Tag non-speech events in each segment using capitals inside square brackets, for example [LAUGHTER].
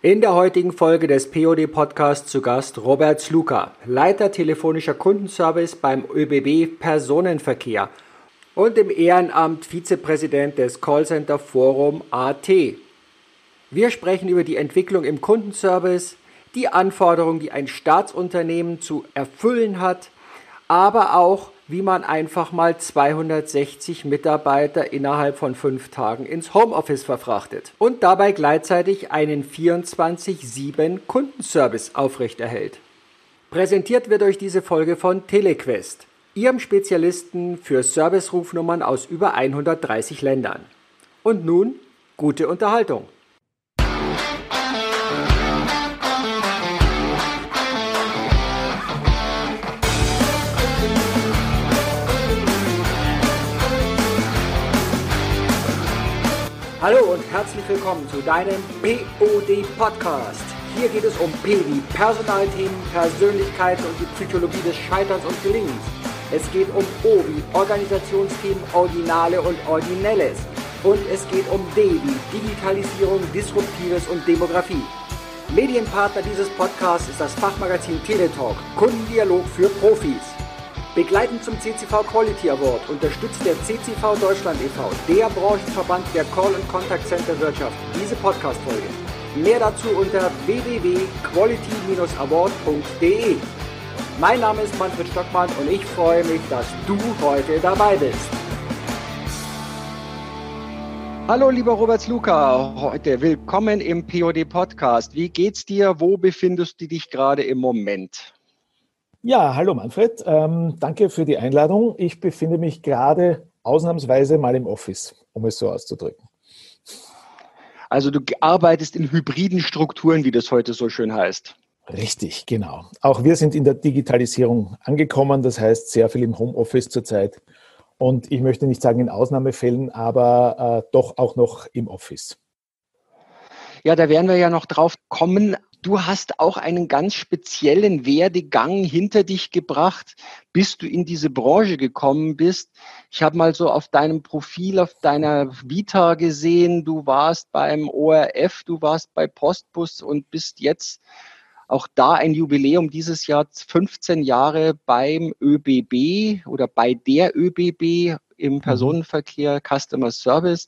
In der heutigen Folge des POD Podcasts zu Gast Robert Sluka, Leiter telefonischer Kundenservice beim ÖBB Personenverkehr und im Ehrenamt Vizepräsident des Callcenter Forum AT. Wir sprechen über die Entwicklung im Kundenservice, die Anforderungen, die ein Staatsunternehmen zu erfüllen hat, aber auch wie man einfach mal 260 Mitarbeiter innerhalb von fünf Tagen ins Homeoffice verfrachtet und dabei gleichzeitig einen 24-7 Kundenservice aufrechterhält. Präsentiert wird euch diese Folge von Telequest, ihrem Spezialisten für Servicerufnummern aus über 130 Ländern. Und nun gute Unterhaltung. Hallo und herzlich willkommen zu deinem POD Podcast. Hier geht es um P wie Personalthemen, Persönlichkeit und die Psychologie des Scheiterns und Gelingens. Es geht um O wie Organisationsthemen, Ordinale und Ordinelles. Und es geht um D wie Digitalisierung, Disruptives und Demografie. Medienpartner dieses Podcasts ist das Fachmagazin Teletalk, Kundendialog für Profis. Begleitend zum CCV Quality Award unterstützt der CCV Deutschland e.V., der Branchenverband der Call- und Contact Center Wirtschaft, diese Podcast-Folge. Mehr dazu unter www.quality-award.de. Mein Name ist Manfred Stockmann und ich freue mich, dass du heute dabei bist. Hallo, lieber Robert Luca, heute willkommen im POD Podcast. Wie geht's dir? Wo befindest du dich gerade im Moment? Ja, hallo Manfred. Ähm, danke für die Einladung. Ich befinde mich gerade ausnahmsweise mal im Office, um es so auszudrücken. Also du arbeitest in hybriden Strukturen, wie das heute so schön heißt. Richtig, genau. Auch wir sind in der Digitalisierung angekommen, das heißt sehr viel im Homeoffice zurzeit. Und ich möchte nicht sagen in Ausnahmefällen, aber äh, doch auch noch im Office. Ja, da werden wir ja noch drauf kommen. Du hast auch einen ganz speziellen Werdegang hinter dich gebracht, bis du in diese Branche gekommen bist. Ich habe mal so auf deinem Profil, auf deiner Vita gesehen, du warst beim ORF, du warst bei Postbus und bist jetzt auch da ein Jubiläum dieses Jahr 15 Jahre beim ÖBB oder bei der ÖBB im mhm. Personenverkehr, Customer Service.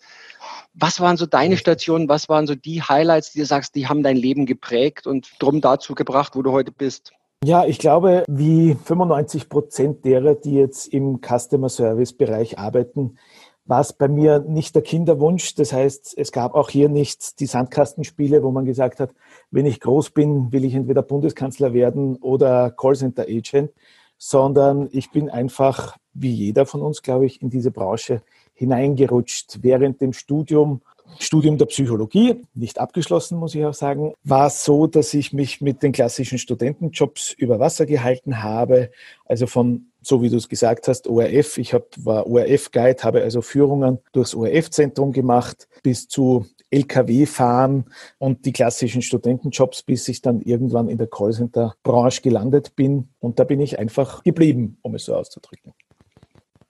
Was waren so deine Stationen? Was waren so die Highlights, die du sagst, die haben dein Leben geprägt und drum dazu gebracht, wo du heute bist? Ja, ich glaube, wie 95 Prozent derer, die jetzt im Customer Service Bereich arbeiten, war es bei mir nicht der Kinderwunsch. Das heißt, es gab auch hier nicht die Sandkastenspiele, wo man gesagt hat, wenn ich groß bin, will ich entweder Bundeskanzler werden oder Callcenter Agent, sondern ich bin einfach, wie jeder von uns, glaube ich, in diese Branche hineingerutscht. Während dem Studium, Studium der Psychologie, nicht abgeschlossen, muss ich auch sagen, war es so, dass ich mich mit den klassischen Studentenjobs über Wasser gehalten habe, also von so wie du es gesagt hast, ORF. Ich hab, war ORF-Guide, habe also Führungen durchs ORF-Zentrum gemacht, bis zu LKW fahren und die klassischen Studentenjobs, bis ich dann irgendwann in der Callcenter-Branche gelandet bin. Und da bin ich einfach geblieben, um es so auszudrücken.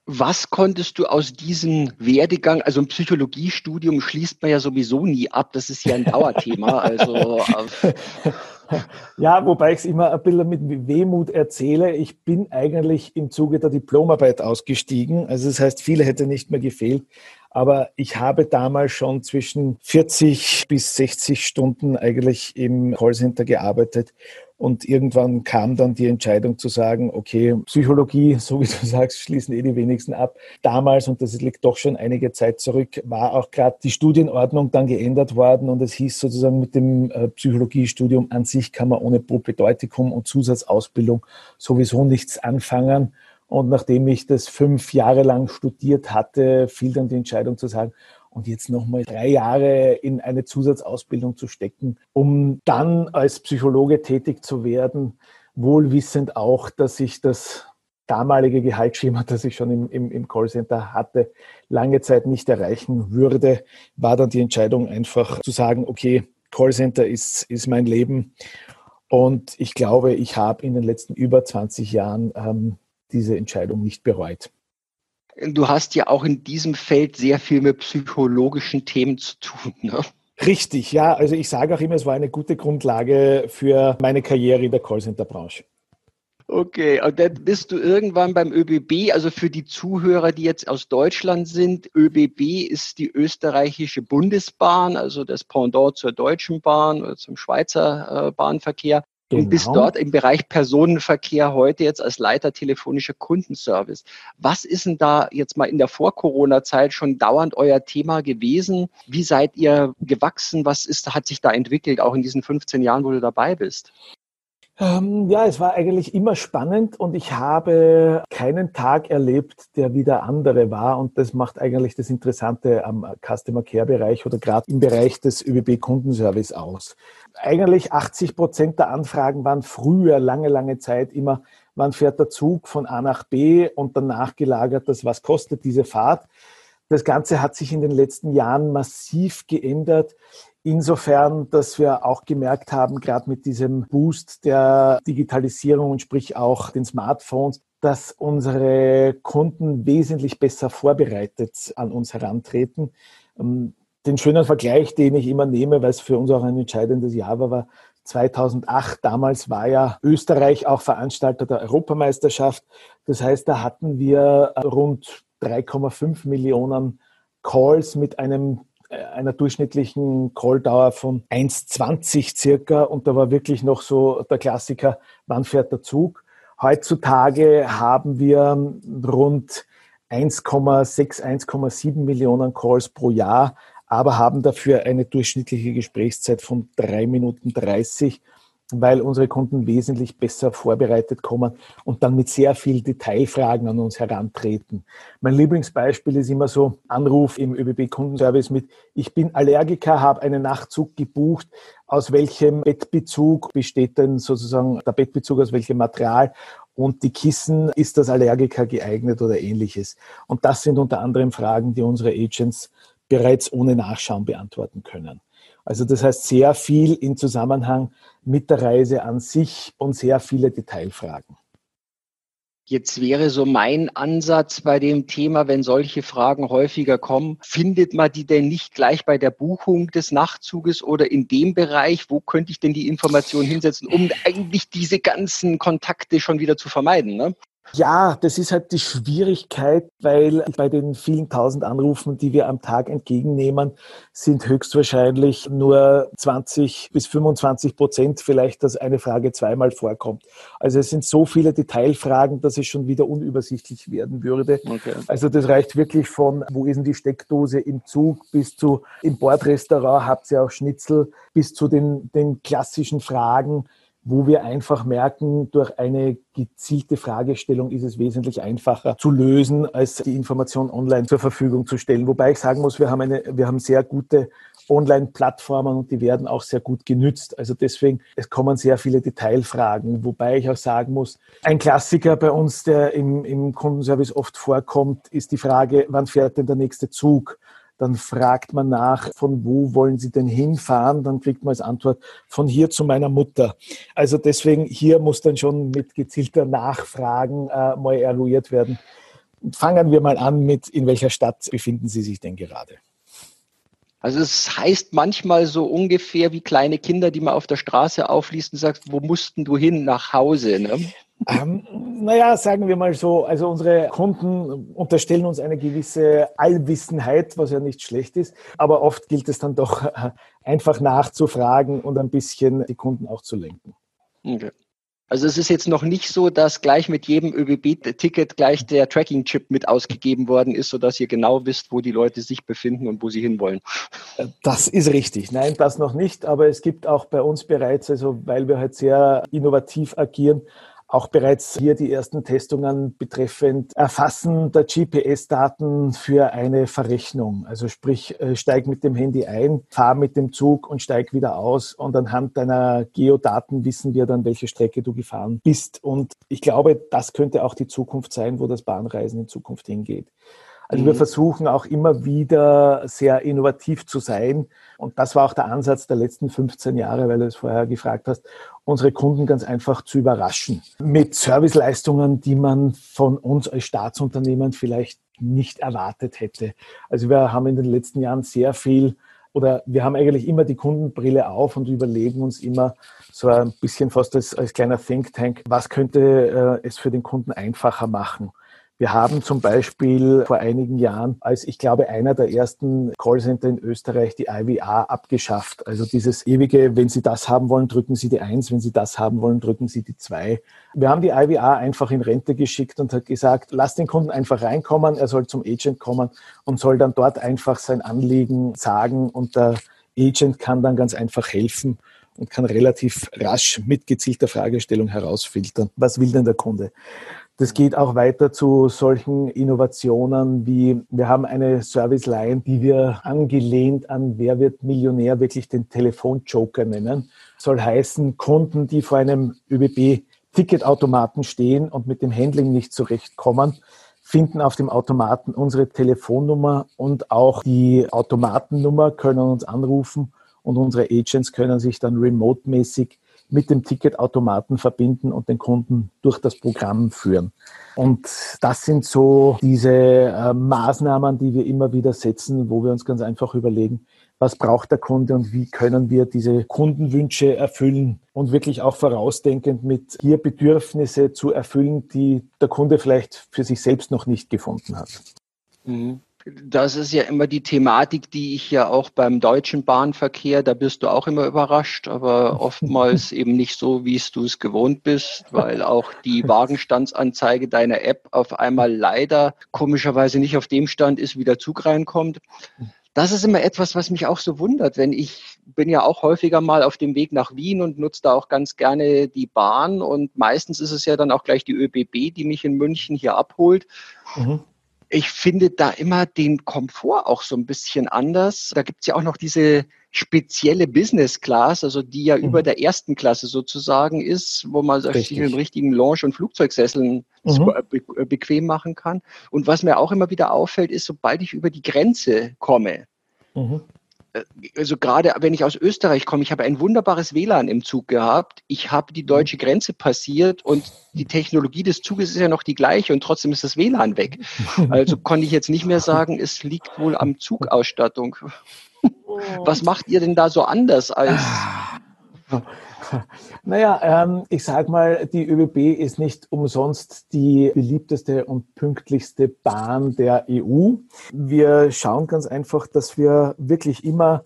Was konntest du aus diesem Werdegang, also ein Psychologiestudium schließt man ja sowieso nie ab, das ist ja ein Dauerthema. [LAUGHS] Also äh, ja, wobei ich es immer ein bisschen mit Wehmut erzähle. Ich bin eigentlich im Zuge der Diplomarbeit ausgestiegen. Also das heißt, viele hätte nicht mehr gefehlt. Aber ich habe damals schon zwischen 40 bis 60 Stunden eigentlich im Callcenter gearbeitet. Und irgendwann kam dann die Entscheidung zu sagen, okay, Psychologie, [LAUGHS] so wie du sagst, schließen eh die wenigsten ab. Damals, und das liegt doch schon einige Zeit zurück, war auch gerade die Studienordnung dann geändert worden und es hieß sozusagen mit dem äh, Psychologiestudium an sich kann man ohne Propedeutikum und Zusatzausbildung sowieso nichts anfangen. Und nachdem ich das fünf Jahre lang studiert hatte, fiel dann die Entscheidung zu sagen, und jetzt nochmal drei Jahre in eine Zusatzausbildung zu stecken, um dann als Psychologe tätig zu werden, wohlwissend auch, dass ich das damalige Gehaltsschema, das ich schon im, im, im Callcenter hatte, lange Zeit nicht erreichen würde, war dann die Entscheidung einfach zu sagen, okay, Callcenter ist, ist mein Leben. Und ich glaube, ich habe in den letzten über 20 Jahren ähm, diese Entscheidung nicht bereut. Du hast ja auch in diesem Feld sehr viel mit psychologischen Themen zu tun. Ne? Richtig, ja. Also ich sage auch immer, es war eine gute Grundlage für meine Karriere in der Callcenter-Branche. Okay, und dann bist du irgendwann beim ÖBB, also für die Zuhörer, die jetzt aus Deutschland sind, ÖBB ist die österreichische Bundesbahn, also das Pendant zur Deutschen Bahn oder zum Schweizer äh, Bahnverkehr. Genau. Und bist dort im Bereich Personenverkehr heute jetzt als Leiter telefonischer Kundenservice. Was ist denn da jetzt mal in der Vor-Corona-Zeit schon dauernd euer Thema gewesen? Wie seid ihr gewachsen? Was ist, hat sich da entwickelt, auch in diesen 15 Jahren, wo du dabei bist? Ähm, ja, es war eigentlich immer spannend und ich habe keinen Tag erlebt, der wie der andere war. Und das macht eigentlich das Interessante am Customer Care Bereich oder gerade im Bereich des ÖBB Kundenservice aus. Eigentlich 80 Prozent der Anfragen waren früher, lange, lange Zeit immer, wann fährt der Zug von A nach B und danach gelagert das, was kostet diese Fahrt. Das Ganze hat sich in den letzten Jahren massiv geändert. Insofern, dass wir auch gemerkt haben, gerade mit diesem Boost der Digitalisierung und sprich auch den Smartphones, dass unsere Kunden wesentlich besser vorbereitet an uns herantreten. Ähm, den schönen Vergleich, den ich immer nehme, weil es für uns auch ein entscheidendes Jahr war, war 2008. Damals war ja Österreich auch Veranstalter der Europameisterschaft. Das heißt, da hatten wir rund 3,5 Millionen Calls mit einem äh, einer durchschnittlichen Calldauer von 1,20 circa und da war wirklich noch so der Klassiker, wann fährt der Zug? Heutzutage haben wir rund 1,6, 1,7 Millionen Calls pro Jahr, aber haben dafür eine durchschnittliche Gesprächszeit von drei Minuten 30 weil unsere Kunden wesentlich besser vorbereitet kommen und dann mit sehr viel Detailfragen an uns herantreten. Mein Lieblingsbeispiel ist immer so Anruf im ÖBB-Kundenservice mit, ich bin Allergiker, habe einen Nachtzug gebucht, aus welchem Bettbezug besteht denn sozusagen der Bettbezug, aus welchem Material und die Kissen, ist das Allergiker geeignet oder ähnliches. Und das sind unter anderem Fragen, die unsere Agents bereits ohne Nachschauen beantworten können. Also das heißt sehr viel in Zusammenhang mit der Reise an sich und sehr viele Detailfragen. Jetzt wäre so mein Ansatz bei dem Thema, wenn solche Fragen häufiger kommen, findet man die denn nicht gleich bei der Buchung des Nachtzuges oder in dem Bereich? Wo könnte ich denn die Information hinsetzen, um eigentlich diese ganzen Kontakte schon wieder zu vermeiden? Ne? Ja, das ist halt die Schwierigkeit, weil bei den vielen tausend Anrufen, die wir am Tag entgegennehmen, sind höchstwahrscheinlich nur 20 bis 25 Prozent vielleicht, dass eine Frage zweimal vorkommt. Also es sind so viele Detailfragen, dass es schon wieder unübersichtlich werden würde. Okay. Also das reicht wirklich von, wo ist denn die Steckdose im Zug, bis zu im Bordrestaurant habt ihr auch Schnitzel, bis zu den, den klassischen Fragen, wo wir einfach merken, durch eine gezielte Fragestellung ist es wesentlich einfacher zu lösen, als die Information online zur Verfügung zu stellen. Wobei ich sagen muss, wir haben, eine, wir haben sehr gute Online-Plattformen und die werden auch sehr gut genützt. Also deswegen, es kommen sehr viele Detailfragen, wobei ich auch sagen muss, ein Klassiker bei uns, der im, im Kundenservice oft vorkommt, ist die Frage, wann fährt denn der nächste Zug? Dann fragt man nach, von wo wollen Sie denn hinfahren? Dann kriegt man als Antwort, von hier zu meiner Mutter. Also deswegen, hier muss dann schon mit gezielter Nachfragen äh, mal eruiert werden. Fangen wir mal an mit, in welcher Stadt befinden Sie sich denn gerade? Also es heißt manchmal so ungefähr wie kleine Kinder, die man auf der Straße aufliest und sagt, wo mussten du hin? Nach Hause. Ne? Ähm, naja, sagen wir mal so, also unsere Kunden unterstellen uns eine gewisse Allwissenheit, was ja nicht schlecht ist, aber oft gilt es dann doch [LAUGHS] einfach nachzufragen und ein bisschen die Kunden auch zu lenken. Okay. Also es ist jetzt noch nicht so, dass gleich mit jedem ÖBB-Ticket gleich der Tracking-Chip mit ausgegeben worden ist, sodass ihr genau wisst, wo die Leute sich befinden und wo sie hinwollen. Das ist richtig. Nein, das noch nicht. Aber es gibt auch bei uns bereits, also weil wir halt sehr innovativ agieren, auch bereits hier die ersten Testungen betreffend Erfassen der GPS-Daten für eine Verrechnung. Also sprich, äh, steig mit dem Handy ein, fahr mit dem Zug und steig wieder aus und anhand deiner Geodaten wissen wir dann, welche Strecke du gefahren bist. Und ich glaube, das könnte auch die Zukunft sein, wo das Bahnreisen in Zukunft hingeht. Also wir mhm. versuchen auch immer wieder sehr innovativ zu sein. Und das war auch der Ansatz der letzten 15 Jahre, weil du es vorher gefragt hast, unsere Kunden ganz einfach zu überraschen. Mit Serviceleistungen, die man von uns als Staatsunternehmen vielleicht nicht erwartet hätte. Also wir haben in den letzten Jahren sehr viel oder wir haben eigentlich immer die Kundenbrille auf und überlegen uns immer so ein bisschen fast als, als kleiner Think Tank, was könnte äh, es für den Kunden einfacher machen. Wir haben zum Beispiel vor einigen Jahren als, ich glaube, einer der ersten Callcenter in Österreich die IVA abgeschafft. Also dieses ewige, wenn Sie das haben wollen, drücken Sie die Eins, wenn Sie das haben wollen, drücken Sie die Zwei. Wir haben die IVA einfach in Rente geschickt und hat gesagt, lass den Kunden einfach reinkommen, er soll zum Agent kommen und soll dann dort einfach sein Anliegen sagen und der Agent kann dann ganz einfach helfen und kann relativ rasch mit gezielter Fragestellung herausfiltern, was will denn der Kunde. Das geht auch weiter zu solchen Innovationen wie, wir haben eine Service-Line, die wir angelehnt an Wer wird Millionär wirklich den Telefonjoker nennen. Soll heißen, Kunden, die vor einem ÖBB-Ticketautomaten stehen und mit dem Handling nicht zurechtkommen, finden auf dem Automaten unsere Telefonnummer und auch die Automatennummer, können uns anrufen und unsere Agents können sich dann remote-mäßig mit dem Ticketautomaten verbinden und den Kunden durch das Programm führen. Und das sind so diese äh, Maßnahmen, die wir immer wieder setzen, wo wir uns ganz einfach überlegen, was braucht der Kunde und wie können wir diese Kundenwünsche erfüllen und wirklich auch vorausdenkend mit hier Bedürfnisse zu erfüllen, die der Kunde vielleicht für sich selbst noch nicht gefunden hat. Mhm das ist ja immer die Thematik, die ich ja auch beim deutschen Bahnverkehr, da bist du auch immer überrascht, aber [LAUGHS] oftmals eben nicht so, wie du es gewohnt bist, weil auch die [LAUGHS] Wagenstandsanzeige deiner App auf einmal leider komischerweise nicht auf dem Stand ist, wie der Zug reinkommt. Das ist immer etwas, was mich auch so wundert, wenn ich bin ja auch häufiger mal auf dem Weg nach Wien und nutze da auch ganz gerne die Bahn und meistens ist es ja dann auch gleich die ÖBB, die mich in München hier abholt. Mhm ich finde da immer den Komfort auch so ein bisschen anders. Da gibt's ja auch noch diese spezielle Business Class, also die ja mhm. über der ersten Klasse sozusagen ist, wo man sich in richtigen Lounge- und Flugzeugsesseln mhm. Be bequem machen kann. Und was mir auch immer wieder auffällt, ist, sobald ich über die Grenze komme, mhm. Äh, also gerade wenn ich aus Österreich komme, ich habe ein wunderbares WLAN im Zug gehabt. Ich habe die deutsche Grenze passiert und die Technologie des Zuges ist ja noch die gleiche und trotzdem ist das WLAN weg. [LAUGHS] Also konnte ich jetzt nicht mehr sagen, es liegt wohl am Zugausstattung. Was macht ihr denn da so anders als [LAUGHS] Naja, ähm, ich sag mal, die ÖBB ist nicht umsonst die beliebteste und pünktlichste Bahn der EU. Wir schauen ganz einfach, dass wir wirklich immer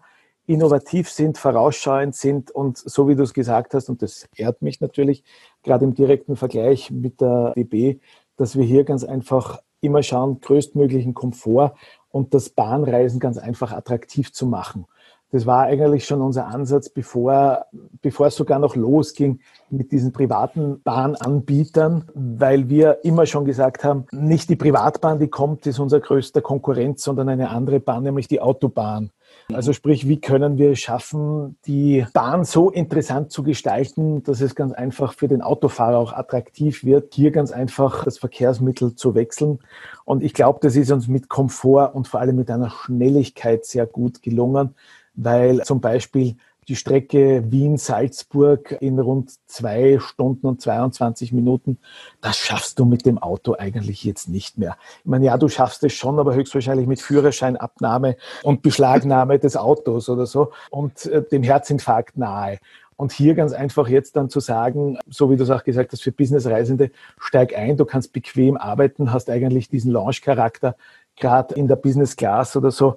innovativ sind, vorausschauend sind und so wie du es gesagt hast, und das ehrt mich natürlich, gerade im direkten Vergleich mit der DB, dass wir hier ganz einfach immer schauen, größtmöglichen Komfort und das Bahnreisen ganz einfach attraktiv zu machen. Das war eigentlich schon unser Ansatz, bevor, bevor es sogar noch losging mit diesen privaten Bahnanbietern, weil wir immer schon gesagt haben, nicht die Privatbahn, die kommt, ist unser größter Konkurrent, sondern eine andere Bahn, nämlich die Autobahn. Also sprich, wie können wir schaffen, die Bahn so interessant zu gestalten, dass es ganz einfach für den Autofahrer auch attraktiv wird, hier ganz einfach das Verkehrsmittel zu wechseln. Und ich glaube, das ist uns mit Komfort und vor allem mit einer Schnelligkeit sehr gut gelungen weil zum Beispiel die Strecke Wien-Salzburg in rund zwei Stunden und 22 Minuten, das schaffst du mit dem Auto eigentlich jetzt nicht mehr. Ich meine, ja, du schaffst es schon, aber höchstwahrscheinlich mit Führerscheinabnahme und Beschlagnahme des Autos oder so und äh, dem Herzinfarkt nahe. Und hier ganz einfach jetzt dann zu sagen, so wie du es auch gesagt hast, für Businessreisende, steig ein, du kannst bequem arbeiten, hast eigentlich diesen Launch-Charakter, gerade in der Business Class oder so,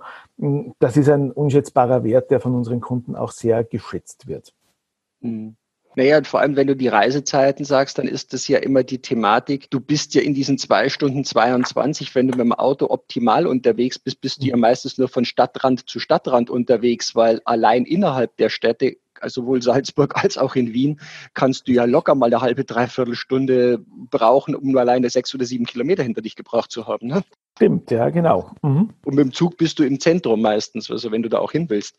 das ist ein unschätzbarer Wert, der von unseren Kunden auch sehr geschätzt wird. Mhm. Naja, und vor allem, wenn du die Reisezeiten sagst, dann ist das ja immer die Thematik. Du bist ja in diesen zwei Stunden 22, wenn du mit dem Auto optimal unterwegs bist, bist du ja mhm. meistens nur von Stadtrand zu Stadtrand unterwegs, weil allein innerhalb der Städte sowohl Salzburg als auch in Wien, kannst du ja locker mal eine halbe, dreiviertel Stunde brauchen, um nur alleine sechs oder sieben Kilometer hinter dich gebracht zu haben. Ne? Stimmt, ja, genau. Mhm. Und mit dem Zug bist du im Zentrum meistens, also wenn du da auch hin willst.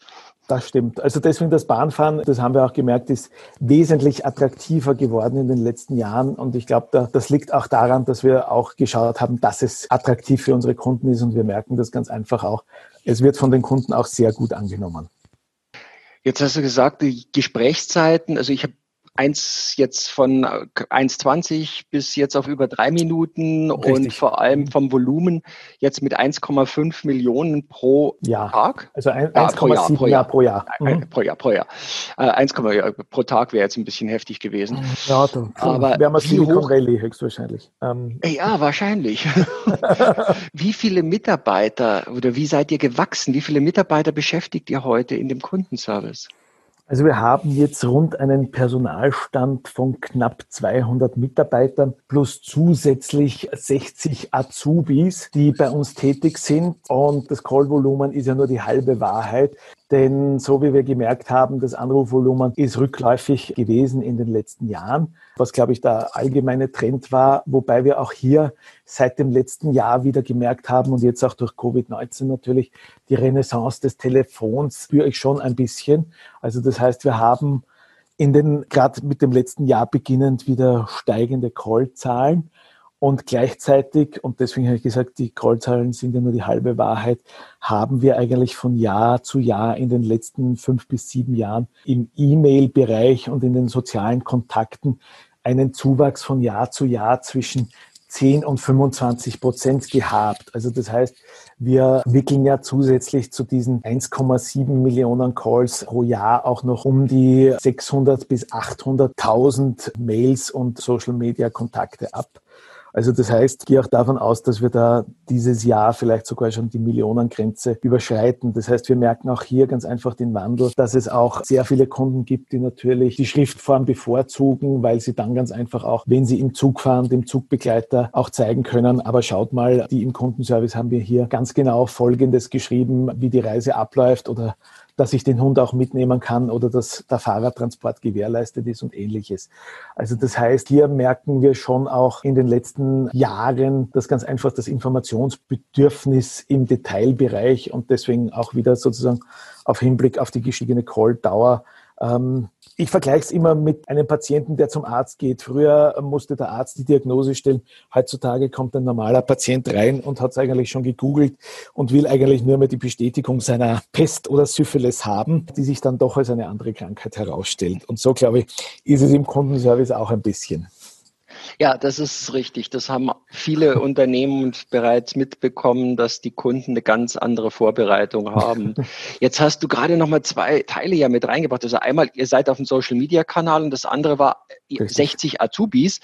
Das stimmt. Also deswegen das Bahnfahren, das haben wir auch gemerkt, ist wesentlich attraktiver geworden in den letzten Jahren. Und ich glaube, da, das liegt auch daran, dass wir auch geschaut haben, dass es attraktiv für unsere Kunden ist. Und wir merken das ganz einfach auch. Es wird von den Kunden auch sehr gut angenommen. Jetzt hast du gesagt, die Gesprächszeiten, also ich habe eins jetzt von 1,20 bis jetzt auf über drei Minuten Richtig. und vor allem vom Volumen jetzt mit 1,5 Millionen pro ja. Tag. Also 1,7 ja, pro Jahr. Pro Jahr, mhm. pro Jahr, pro Jahr. Äh, 1, ja, pro Tag wäre jetzt ein bisschen heftig gewesen. Ja, da aber wären wir Silicon Valley höchstwahrscheinlich. Ähm. Ja, wahrscheinlich. [LAUGHS] wie viele Mitarbeiter oder wie seid ihr gewachsen? Wie viele Mitarbeiter beschäftigt ihr heute in dem Kundenservice? Also wir haben jetzt rund einen Personalstand von knapp 200 Mitarbeitern plus zusätzlich 60 Azubis, die bei uns tätig sind. Und das Callvolumen ist ja nur die halbe Wahrheit. Denn so wie wir gemerkt haben, das Anrufvolumen ist rückläufig gewesen in den letzten Jahren, was, glaube ich, der allgemeine Trend war, wobei wir auch hier seit dem letzten Jahr wieder gemerkt haben und jetzt auch durch Covid-19 natürlich die Renaissance des Telefons spüre ich schon ein bisschen. Also das heißt, wir haben in den, gerade mit dem letzten Jahr beginnend wieder steigende Callzahlen. Und gleichzeitig, und deswegen habe ich gesagt, die Callzahlen sind ja nur die halbe Wahrheit, haben wir eigentlich von Jahr zu Jahr in den letzten fünf bis sieben Jahren im E-Mail-Bereich und in den sozialen Kontakten einen Zuwachs von Jahr zu Jahr zwischen 10 und 25 Prozent gehabt. Also das heißt, wir wickeln ja zusätzlich zu diesen 1,7 Millionen Calls pro Jahr auch noch um die 600 bis 800.000 Mails und Social Media Kontakte ab. Also das heißt, ich gehe auch davon aus, dass wir da dieses Jahr vielleicht sogar schon die Millionengrenze überschreiten. Das heißt, wir merken auch hier ganz einfach den Wandel, dass es auch sehr viele Kunden gibt, die natürlich die Schriftform bevorzugen, weil sie dann ganz einfach auch, wenn sie im Zug fahren, dem Zugbegleiter auch zeigen können. Aber schaut mal, die im Kundenservice haben wir hier ganz genau Folgendes geschrieben, wie die Reise abläuft oder dass ich den Hund auch mitnehmen kann oder dass der Fahrradtransport gewährleistet ist und ähnliches. Also das heißt, hier merken wir schon auch in den letzten Jahren, dass ganz einfach das Informationsbedürfnis im Detailbereich und deswegen auch wieder sozusagen auf Hinblick auf die gestiegene Call-Dauer ähm, ich vergleiche es immer mit einem Patienten, der zum Arzt geht. Früher musste der Arzt die Diagnose stellen. Heutzutage kommt ein normaler Patient rein und hat es eigentlich schon gegoogelt und will eigentlich nur mehr die Bestätigung seiner Pest oder Syphilis haben, die sich dann doch als eine andere Krankheit herausstellt. Und so, glaube ich, ist es im Kundenservice auch ein bisschen. Ja, das ist richtig. Das haben viele [LAUGHS] Unternehmen bereits mitbekommen, dass die Kunden eine ganz andere Vorbereitung haben. [LAUGHS] Jetzt hast du gerade noch mal zwei Teile ja mit reingebracht. Also einmal, ihr seid auf dem Social Media Kanal und das andere war richtig. 60 Azubis.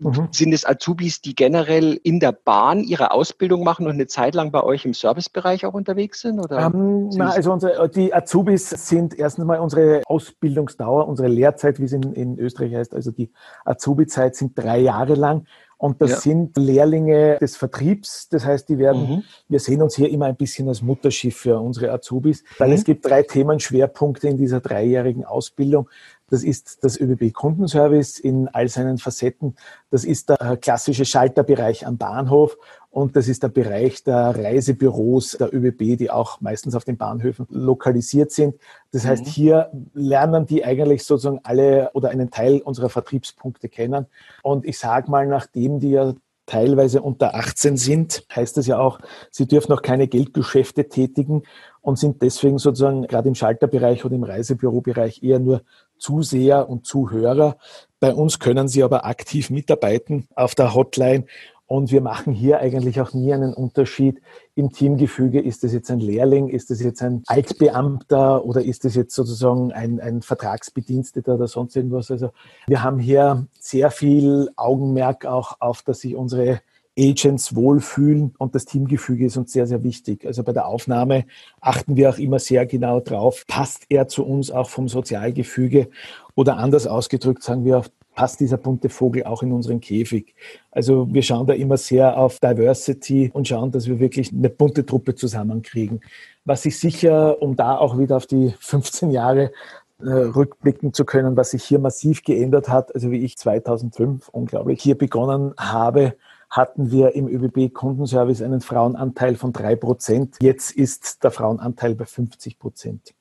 Mhm. Sind es Azubis, die generell in der Bahn ihre Ausbildung machen und eine Zeit lang bei euch im Servicebereich auch unterwegs sind? Oder ähm, na, also unsere, die Azubis sind erstens mal unsere Ausbildungsdauer, unsere Lehrzeit, wie es in, in Österreich heißt, also die Azubi-Zeit sind drei Jahre lang. Und das ja. sind Lehrlinge des Vertriebs. Das heißt, die werden, mhm. wir sehen uns hier immer ein bisschen als Mutterschiff für unsere Azubis, weil mhm. es gibt drei Themenschwerpunkte in dieser dreijährigen Ausbildung. Das ist das ÖBB Kundenservice in all seinen Facetten. Das ist der klassische Schalterbereich am Bahnhof und das ist der Bereich der Reisebüros der ÖBB, die auch meistens auf den Bahnhöfen lokalisiert sind. Das heißt, mhm. hier lernen die eigentlich sozusagen alle oder einen Teil unserer Vertriebspunkte kennen. Und ich sage mal, nachdem die ja teilweise unter 18 sind, heißt das ja auch, sie dürfen noch keine Geldgeschäfte tätigen und sind deswegen sozusagen gerade im Schalterbereich oder im Reisebürobereich eher nur Zuseher und Zuhörer. Bei uns können sie aber aktiv mitarbeiten auf der Hotline und wir machen hier eigentlich auch nie einen Unterschied im Teamgefüge. Ist das jetzt ein Lehrling? Ist das jetzt ein Altbeamter? Oder ist das jetzt sozusagen ein, ein Vertragsbediensteter oder sonst irgendwas? Also wir haben hier sehr viel Augenmerk auch auf, dass sich unsere Agents wohlfühlen und das Teamgefüge ist uns sehr, sehr wichtig. Also bei der Aufnahme achten wir auch immer sehr genau drauf, passt er zu uns auch vom Sozialgefüge oder anders ausgedrückt sagen wir, passt dieser bunte Vogel auch in unseren Käfig. Also wir schauen da immer sehr auf Diversity und schauen, dass wir wirklich eine bunte Truppe zusammenkriegen. Was sich sicher, um da auch wieder auf die 15 Jahre äh, rückblicken zu können, was sich hier massiv geändert hat. Also wie ich 2005 unglaublich hier begonnen habe, hatten wir im ÖBB Kundenservice einen Frauenanteil von drei Prozent. Jetzt ist der Frauenanteil bei 50 Prozent.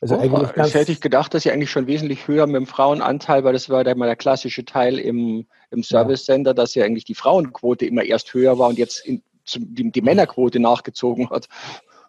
Also oh, eigentlich ganz hätte ich gedacht, dass sie eigentlich schon wesentlich höher mit dem Frauenanteil, weil das war dann mal der klassische Teil im, im Service Center, dass ja eigentlich die Frauenquote immer erst höher war und jetzt in, die, die Männerquote nachgezogen hat.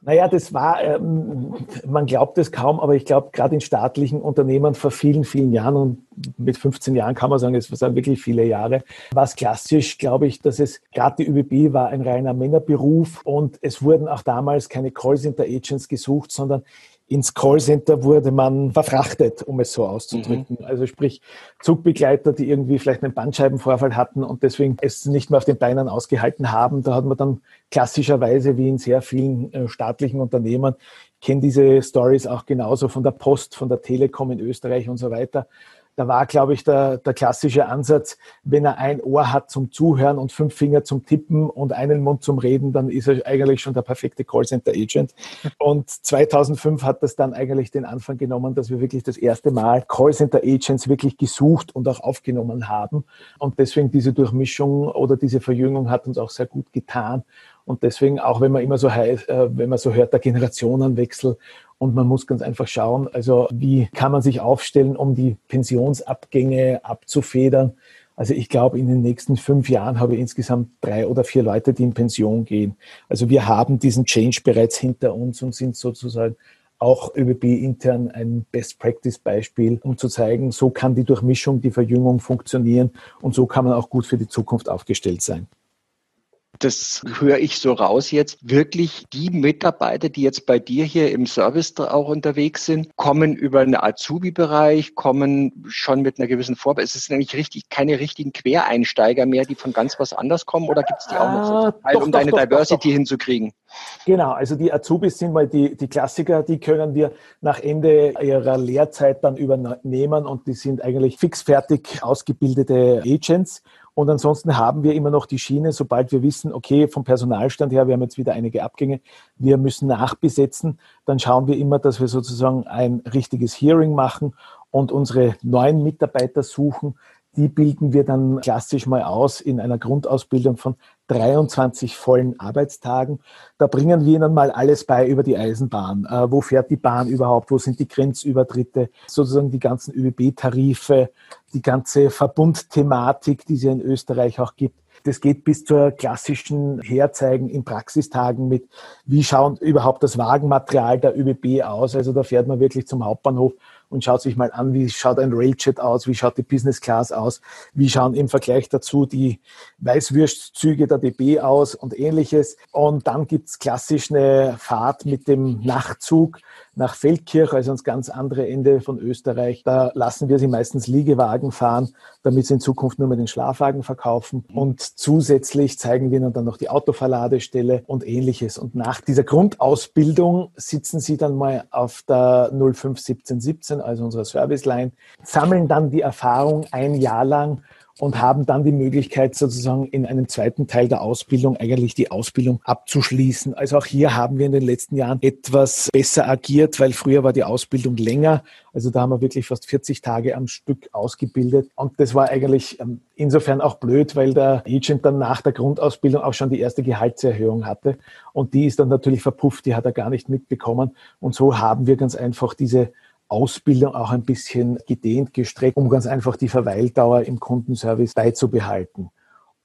Naja, das war, ähm, man glaubt es kaum, aber ich glaube, gerade in staatlichen Unternehmen vor vielen, vielen Jahren und mit 15 Jahren kann man sagen, es waren wirklich viele Jahre, war es klassisch, glaube ich, dass es, gerade die ÖBB war ein reiner Männerberuf und es wurden auch damals keine Callcenter-Agents gesucht, sondern ins Callcenter wurde man verfrachtet, um es so auszudrücken. Mhm. Also sprich Zugbegleiter, die irgendwie vielleicht einen Bandscheibenvorfall hatten und deswegen es nicht mehr auf den Beinen ausgehalten haben. Da hat man dann klassischerweise wie in sehr vielen äh, staatlichen Unternehmen, ich kenne diese Stories auch genauso von der Post, von der Telekom in Österreich und so weiter, da war, glaube ich, der, der klassische Ansatz, wenn er ein Ohr hat zum Zuhören und fünf Finger zum Tippen und einen Mund zum Reden, dann ist er eigentlich schon der perfekte Callcenter-Agent. Und 2005 hat das dann eigentlich den Anfang genommen, dass wir wirklich das erste Mal Callcenter-Agents wirklich gesucht und auch aufgenommen haben. Und deswegen diese Durchmischung oder diese Verjüngung hat uns auch sehr gut getan. Und deswegen, auch wenn man immer so heißt, äh, wenn man so hört, der Generationenwechsel und man muss ganz einfach schauen, also wie kann man sich aufstellen, um die Pensionsabgänge abzufedern. Also ich glaube, in den nächsten fünf Jahren habe ich insgesamt drei oder vier Leute, die in Pension gehen. Also wir haben diesen Change bereits hinter uns und sind sozusagen auch ÖBB intern ein Best-Practice-Beispiel, um zu zeigen, so kann die Durchmischung, die Verjüngung funktionieren und so kann man auch gut für die Zukunft aufgestellt sein das höre ich so raus jetzt, wirklich die Mitarbeiter, die jetzt bei dir hier im Service auch unterwegs sind, kommen über einen Azubi-Bereich, kommen schon mit einer gewissen Vorbereitung. Es ist nämlich richtig, keine richtigen Quereinsteiger mehr, die von ganz was anders kommen oder gibt es die auch noch so, ah, doch, um doch, deine doch, Diversity hinzukriegen? Genau, also die Azubis sind mal die, die Klassiker, die können wir nach Ende ihrer Lehrzeit dann übernehmen und die sind eigentlich fixfertig ausgebildete Agents und ansonsten haben wir immer noch die Schiene, sobald wir wissen, okay, vom Personalstand her, wir haben jetzt wieder einige Abgänge, wir müssen nachbesetzen, dann schauen wir immer, dass wir sozusagen ein richtiges Hearing machen und unsere neuen Mitarbeiter suchen, die bilden wir dann klassisch mal aus in einer Grundausbildung von 23 vollen Arbeitstagen. Da bringen wir ihnen mal alles bei über die Eisenbahn. Äh, wo fährt die Bahn überhaupt? Wo sind die Grenzübertritte? Sozusagen die ganzen ÖBB-Tarife, die ganze Verbundthematik, die es ja in Österreich auch gibt. Das geht bis zur klassischen Herzeigen in Praxistagen mit, wie schaut überhaupt das Wagenmaterial der ÖBB aus. Also da fährt man wirklich zum Hauptbahnhof und schaut sich mal an, wie schaut ein Railjet aus, wie schaut die Business Class aus, wie schauen im Vergleich dazu die Weißwürstzüge der DB aus und ähnliches. Und dann gibt's klassisch eine Fahrt mit dem Nachtzug nach Feldkirch, also ans ganz andere Ende von Österreich. Da lassen wir sie meistens Liegewagen fahren, damit sie in Zukunft nur mehr den Schlafwagen verkaufen. Und zusätzlich zeigen wir ihnen dann noch die Autoverladestelle und ähnliches. Und nach dieser Grundausbildung sitzen sie dann mal auf der 051717, also unserer Serviceline, sammeln dann die Erfahrung ein Jahr lang und haben dann die Möglichkeit, sozusagen in einem zweiten Teil der Ausbildung eigentlich die Ausbildung abzuschließen. Also auch hier haben wir in den letzten Jahren etwas besser agiert, weil früher war die Ausbildung länger. Also da haben wir wirklich fast 40 Tage am Stück ausgebildet. Und das war eigentlich ähm, insofern auch blöd, weil der Agent dann nach der Grundausbildung auch schon die erste Gehaltserhöhung hatte. Und die ist dann natürlich verpufft, die hat er gar nicht mitbekommen. Und so haben wir ganz einfach diese Ausbildung auch ein bisschen gedehnt, gestreckt, um ganz einfach die Verweildauer im Kundenservice beizubehalten.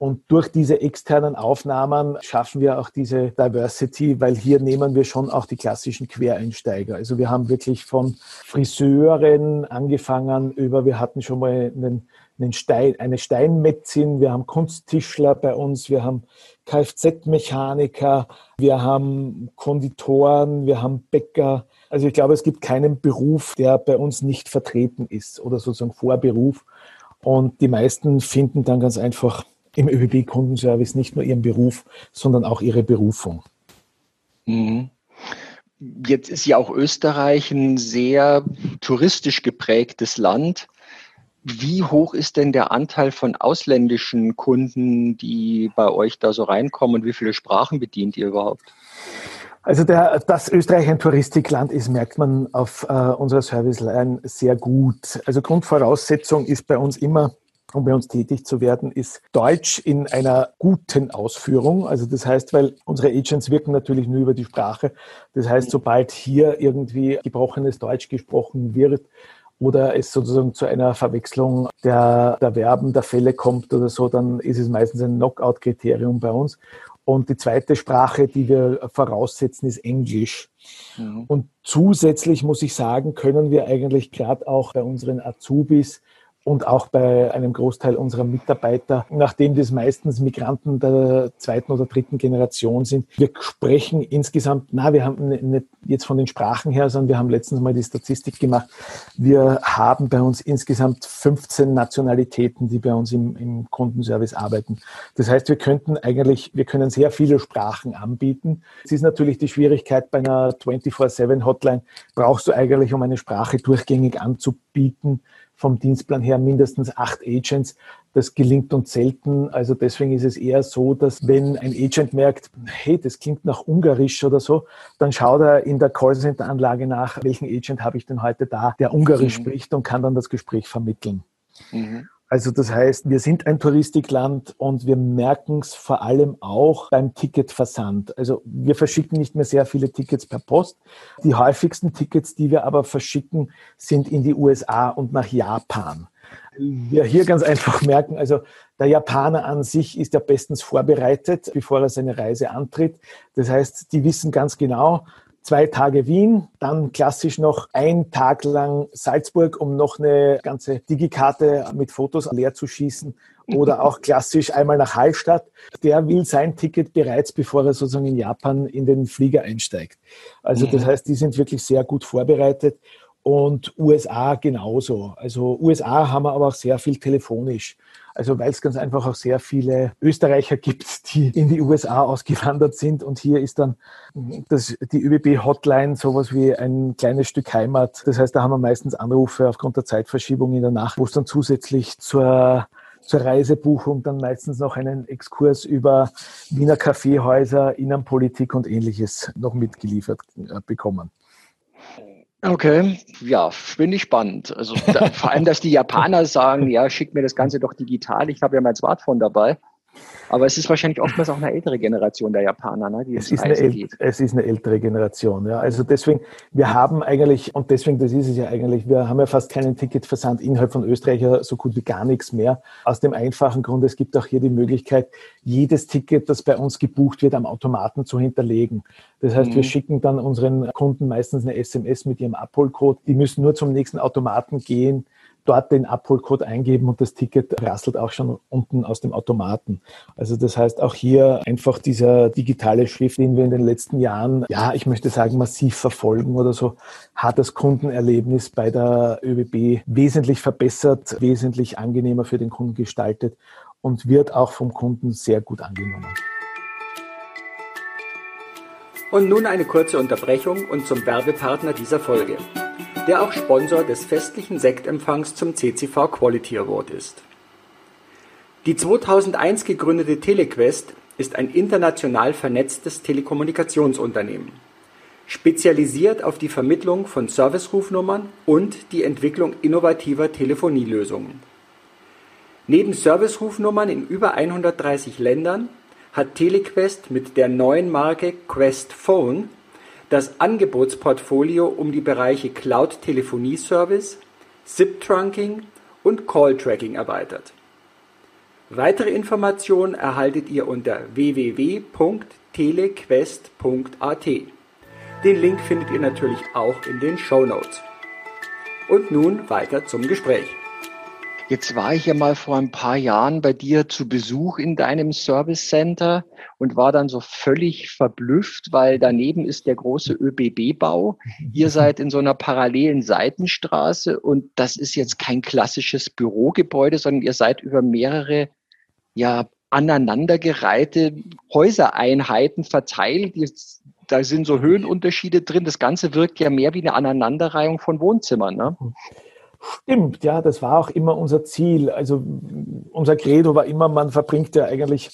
Und durch diese externen Aufnahmen schaffen wir auch diese Diversity, weil hier nehmen wir schon auch die klassischen Quereinsteiger. Also wir haben wirklich von Friseuren angefangen über, wir hatten schon mal einen, einen Stein, eine Steinmetzin, wir haben Kunsttischler bei uns, wir haben Kfz-Mechaniker, wir haben Konditoren, wir haben Bäcker, also ich glaube, es gibt keinen Beruf, der bei uns nicht vertreten ist oder sozusagen Vorberuf. Und die meisten finden dann ganz einfach im ÖBB-Kundenservice nicht nur ihren Beruf, sondern auch ihre Berufung. Mhm. Jetzt ist ja auch Österreich ein sehr touristisch geprägtes Land. Wie hoch ist denn der Anteil von ausländischen Kunden, die bei euch da so reinkommen und wie viele Sprachen bedient ihr überhaupt? Also der, dass Österreich ein Touristikland ist, merkt man auf äh, unserer Serviceline sehr gut. Also Grundvoraussetzung ist bei uns immer, um bei uns tätig zu werden, ist Deutsch in einer guten Ausführung. Also das heißt, weil unsere Agents wirken natürlich nur über die Sprache. Das heißt, sobald hier irgendwie gebrochenes Deutsch gesprochen wird, oder es sozusagen zu einer Verwechslung der, der Verben, der Fälle kommt oder so, dann ist es meistens ein Knockout-Kriterium bei uns. Und die zweite Sprache, die wir voraussetzen, ist Englisch. Mhm. Und zusätzlich muss ich sagen, können wir eigentlich gerade auch bei unseren Azubis und auch bei einem Großteil unserer Mitarbeiter, nachdem das meistens Migranten der zweiten oder dritten Generation sind. Wir sprechen insgesamt, na, wir haben nicht jetzt von den Sprachen her, sondern wir haben letztens mal die Statistik gemacht. Wir haben bei uns insgesamt 15 Nationalitäten, die bei uns im, im Kundenservice arbeiten. Das heißt, wir könnten eigentlich, wir können sehr viele Sprachen anbieten. Es ist natürlich die Schwierigkeit bei einer 24-7 Hotline, brauchst du eigentlich, um eine Sprache durchgängig anzubieten, vom Dienstplan her mindestens acht Agents. Das gelingt uns selten. Also deswegen ist es eher so, dass wenn ein Agent merkt, hey, das klingt nach Ungarisch oder so, dann schaut er in der Callcenter-Anlage nach, welchen Agent habe ich denn heute da, der Ungarisch mhm. spricht und kann dann das Gespräch vermitteln. Mhm. Also das heißt, wir sind ein Touristikland und wir merken es vor allem auch beim Ticketversand. Also wir verschicken nicht mehr sehr viele Tickets per Post. Die häufigsten Tickets, die wir aber verschicken, sind in die USA und nach Japan. Wir hier ganz einfach merken, also der Japaner an sich ist ja bestens vorbereitet, bevor er seine Reise antritt. Das heißt, die wissen ganz genau, zwei Tage Wien, dann klassisch noch ein Tag lang Salzburg, um noch eine ganze Digikarte mit Fotos leer zu schießen. [LAUGHS] Oder auch klassisch einmal nach Hallstatt. Der will sein Ticket bereits, bevor er sozusagen in Japan in den Flieger einsteigt. Also das mhm. heißt, die sind wirklich sehr gut vorbereitet. Und USA genauso. Also USA haben wir aber auch sehr viel telefonisch. Also weil es ganz einfach auch sehr viele Österreicher gibt, die in die USA ausgewandert sind. Und hier ist dann das, die ÖBB-Hotline sowas wie ein kleines Stück Heimat. Das heißt, da haben wir meistens Anrufe aufgrund der Zeitverschiebung in der Nacht, wo es dann zusätzlich zur zur Reisebuchung dann meistens noch einen Exkurs über Wiener Kaffeehäuser, Innenpolitik und ähnliches noch mitgeliefert äh, bekommen. Okay, ja, finde ich spannend. Also da, vor allem, dass die Japaner sagen, ja, schick mir das Ganze doch digital. Ich habe ja mein Smartphone dabei. Aber es ist wahrscheinlich oftmals auch eine ältere Generation der Japaner, ne, die es, ist eine geht. Es ist eine ältere Generation, ja. Also deswegen, wir haben eigentlich, und deswegen, das ist es ja eigentlich, wir haben ja fast keinen Ticketversand innerhalb von Österreich, so gut wie gar nichts mehr. Aus dem einfachen Grund, es gibt auch hier die Möglichkeit, jedes Ticket, das bei uns gebucht wird, am Automaten zu hinterlegen. Das heißt, mhm. wir schicken dann unseren Kunden meistens eine SMS mit ihrem Abholcode. Die müssen nur zum nächsten Automaten gehen, dort den Abholcode eingeben und das Ticket rasselt auch schon unten aus dem Automaten. Also das heißt auch hier einfach dieser digitale Schrift, den wir in den letzten Jahren, ja, ich möchte sagen, massiv verfolgen oder so, hat das Kundenerlebnis bei der ÖBB wesentlich verbessert, wesentlich angenehmer für den Kunden gestaltet und wird auch vom Kunden sehr gut angenommen. Und nun eine kurze Unterbrechung und zum Werbepartner dieser Folge der auch Sponsor des festlichen Sektempfangs zum CCV Quality Award ist. Die 2001 gegründete Telequest ist ein international vernetztes Telekommunikationsunternehmen, spezialisiert auf die Vermittlung von Servicerufnummern und die Entwicklung innovativer Telefonielösungen. Neben Servicerufnummern in über 130 Ländern hat Telequest mit der neuen Marke Quest Phone das Angebotsportfolio um die Bereiche Cloud-Telefonie-Service, SIP-Trunking und Call-Tracking erweitert. Weitere Informationen erhaltet ihr unter www.telequest.at. Den Link findet ihr natürlich auch in den Show Notes. Und nun weiter zum Gespräch. Jetzt war ich ja mal vor ein paar Jahren bei dir zu Besuch in deinem Service Center und war dann so völlig verblüfft, weil daneben ist der große ÖBB-Bau. Ihr [LAUGHS] seid in so einer parallelen Seitenstraße und das ist jetzt kein klassisches Bürogebäude, sondern ihr seid über mehrere, ja, aneinandergereihte Häusereinheiten verteilt. Da sind so Höhenunterschiede drin. Das Ganze wirkt ja mehr wie eine Aneinanderreihung von Wohnzimmern. Ne? Stimmt, ja, das war auch immer unser Ziel. Also unser Credo war immer, man verbringt ja eigentlich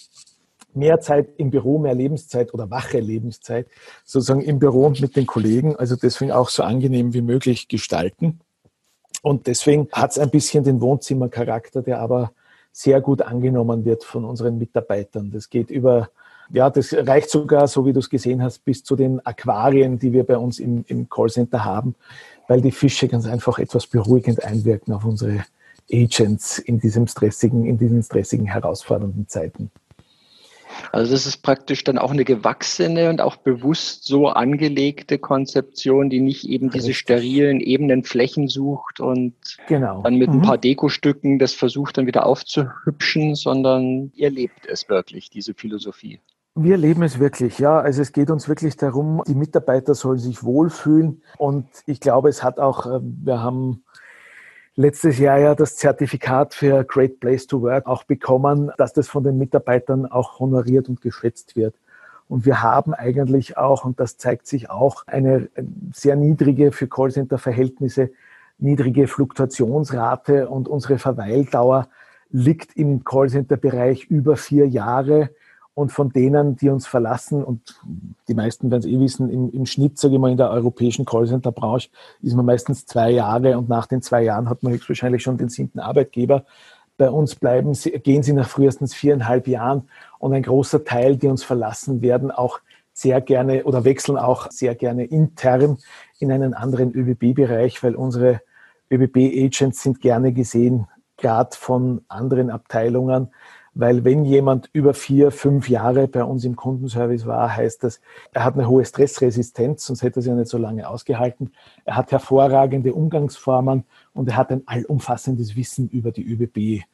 mehr Zeit im Büro, mehr Lebenszeit oder wache Lebenszeit sozusagen im Büro und mit den Kollegen. Also deswegen auch so angenehm wie möglich gestalten. Und deswegen hat es ein bisschen den Wohnzimmercharakter, der aber sehr gut angenommen wird von unseren Mitarbeitern. Das geht über, ja, das reicht sogar, so wie du es gesehen hast, bis zu den Aquarien, die wir bei uns im, im Callcenter haben weil die Fische ganz einfach etwas beruhigend einwirken auf unsere Agents in diesem stressigen, in diesen stressigen, herausfordernden Zeiten. Also das ist praktisch dann auch eine gewachsene und auch bewusst so angelegte Konzeption, die nicht eben diese sterilen, ebenen Flächen sucht und genau. dann mit mhm. ein paar Dekostücken das versucht dann wieder aufzuhübschen, sondern ihr lebt es wirklich, diese Philosophie. Wir leben es wirklich, ja. Also es geht uns wirklich darum, die Mitarbeiter sollen sich wohlfühlen. Und ich glaube, es hat auch, äh, wir haben letztes Jahr ja das Zertifikat für Great Place to Work auch bekommen, dass das von den Mitarbeitern auch honoriert und geschätzt wird. Und wir haben eigentlich auch, und das zeigt sich auch, eine sehr niedrige für Callcenter-Verhältnisse, niedrige Fluktuationsrate und unsere Verweildauer liegt im Callcenter-Bereich über vier Jahre. Und von denen, die uns verlassen, und die meisten werden es eh wissen, im, im Schnitt, sage ich mal, in der europäischen Callcenter-Branche ist man meistens zwei Jahre und nach den zwei Jahren hat man höchstwahrscheinlich schon den siebten Arbeitgeber. Bei uns bleiben sie, gehen sie nach frühestens viereinhalb Jahren und ein großer Teil, die uns verlassen werden, auch sehr gerne oder wechseln auch sehr gerne intern in einen anderen ÖBB-Bereich, weil unsere ÖBB-Agents sind gerne gesehen, gerade von anderen Abteilungen weil wenn jemand über vier, fünf Jahre bei uns im Kundenservice war, heißt das, er hat eine hohe Stressresistenz, sonst hätte er sie ja nicht so lange ausgehalten. Er hat hervorragende Umgangsformen und er hat ein allumfassendes Wissen über die ÖBB.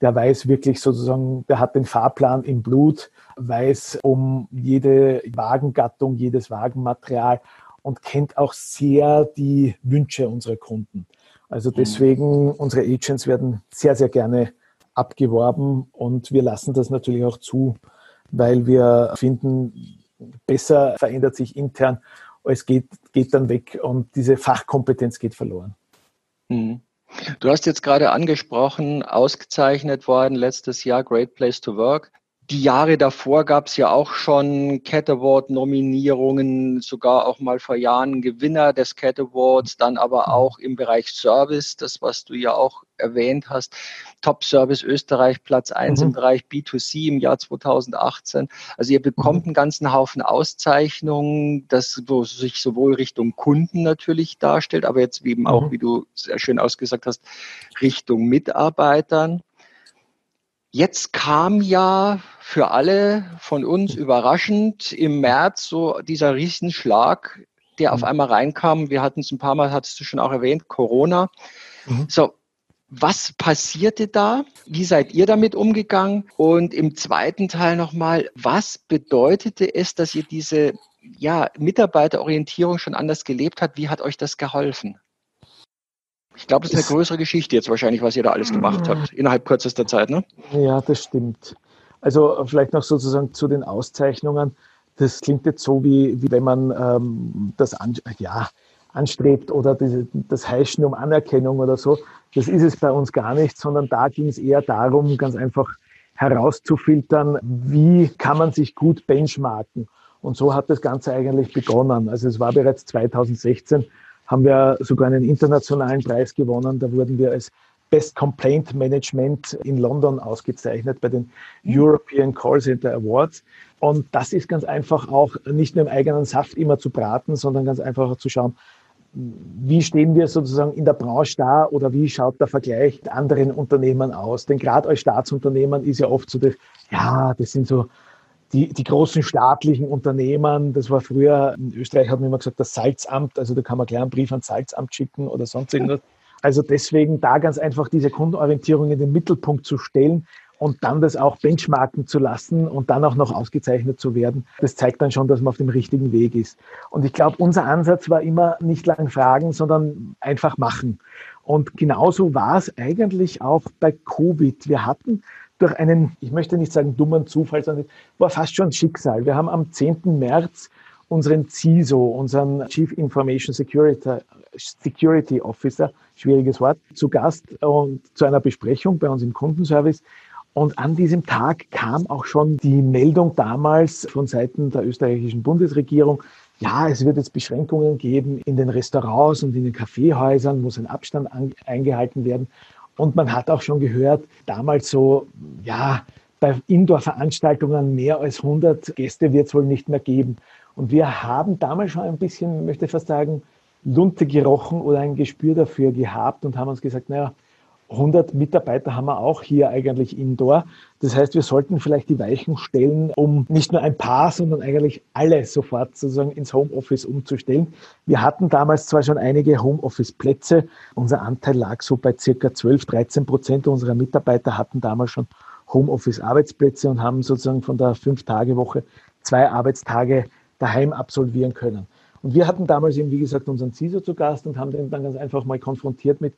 Der weiß wirklich sozusagen, der hat den Fahrplan im Blut, weiß um jede Wagengattung, jedes Wagenmaterial und kennt auch sehr die Wünsche unserer Kunden. Also mhm. deswegen, unsere Agents werden sehr, sehr gerne abgeworben und wir lassen das natürlich auch zu, weil wir finden, besser verändert sich intern, als geht, geht dann weg und diese Fachkompetenz geht verloren. Mhm. Du hast jetzt gerade angesprochen, ausgezeichnet worden letztes Jahr Great Place to Work die Jahre davor gab es ja auch schon Cat Award-Nominierungen, sogar auch mal vor Jahren Gewinner des Cat Awards, dann aber auch im Bereich Service, das, was du ja auch erwähnt hast, Top Service Österreich, Platz 1 mhm. im Bereich B2C im Jahr 2018. Also ihr bekommt mhm. einen ganzen Haufen Auszeichnungen, das wo sich sowohl Richtung Kunden natürlich darstellt, aber jetzt eben auch, mhm. wie du sehr schön ausgesagt hast, Richtung Mitarbeitern. Jetzt kam ja für alle von uns überraschend im März so dieser Riesenschlag, der auf mhm. einmal reinkam. Wir hatten es ein paar Mal, hattest du schon auch erwähnt, Corona. Mhm. So, was passierte da? Wie seid ihr damit umgegangen? Und im zweiten Teil nochmal, was bedeutete es, dass ihr diese ja, Mitarbeiterorientierung schon anders gelebt habt? Wie hat euch das geholfen? Ich glaube, das ist eine größere Geschichte jetzt wahrscheinlich, was ihr da alles gemacht habt, innerhalb kürzester Zeit, ne? Ja, das stimmt. Also vielleicht noch sozusagen zu den Auszeichnungen. Das klingt jetzt so, wie, wie wenn man ähm, das an, ja, anstrebt oder diese, das Heischen um Anerkennung oder so. Das ist es bei uns gar nicht, sondern da ging es eher darum, ganz einfach herauszufiltern, wie kann man sich gut benchmarken. Und so hat das Ganze eigentlich begonnen. Also es war bereits 2016 haben wir sogar einen internationalen Preis gewonnen. Da wurden wir als Best Complaint Management in London ausgezeichnet bei den. European Call Center Awards. Und das ist ganz einfach auch nicht nur im eigenen Saft immer zu braten, sondern ganz einfach auch zu schauen, wie stehen wir sozusagen in der Branche da oder wie schaut der Vergleich mit anderen Unternehmen aus? Denn gerade als Staatsunternehmen ist ja oft so, dass, ja, das sind so die, die großen staatlichen Unternehmen, das war früher, in Österreich hat man immer gesagt, das Salzamt, also da kann man gleich einen Brief ans Salzamt schicken oder sonst irgendwas. Also deswegen da ganz einfach diese Kundenorientierung in den Mittelpunkt zu stellen und dann das auch benchmarken zu lassen und dann auch noch ausgezeichnet zu werden, das zeigt dann schon, dass man auf dem richtigen Weg ist. Und ich glaube, unser Ansatz war immer nicht lang fragen, sondern einfach machen. Und genauso war es eigentlich auch bei Covid. Wir hatten durch einen, ich möchte nicht sagen dummen Zufall, sondern war fast schon Schicksal. Wir haben am 10. März unseren CISO, unseren Chief Information Security, Security Officer, schwieriges Wort, zu Gast und zu einer Besprechung bei uns im Kundenservice. Und an diesem Tag kam auch schon die Meldung damals von Seiten der österreichischen Bundesregierung, ja, es wird jetzt Beschränkungen geben in den Restaurants und in den Kaffeehäusern, muss ein Abstand eingehalten werden. Und man hat auch schon gehört, damals so, ja, bei Indoor-Veranstaltungen mehr als 100 Gäste wird es wohl nicht mehr geben. Und wir haben damals schon ein bisschen, möchte ich fast sagen, Lunte gerochen oder ein Gespür dafür gehabt und haben uns gesagt, naja, 100 Mitarbeiter haben wir auch hier eigentlich indoor. Das heißt, wir sollten vielleicht die Weichen stellen, um nicht nur ein paar, sondern eigentlich alle sofort sozusagen ins Homeoffice umzustellen. Wir hatten damals zwar schon einige Homeoffice-Plätze. Unser Anteil lag so bei circa 12, 13 Prozent unserer Mitarbeiter hatten damals schon Homeoffice-Arbeitsplätze und haben sozusagen von der Fünf-Tage-Woche zwei Arbeitstage daheim absolvieren können. Und wir hatten damals eben, wie gesagt, unseren CISO zu Gast und haben den dann ganz einfach mal konfrontiert mit,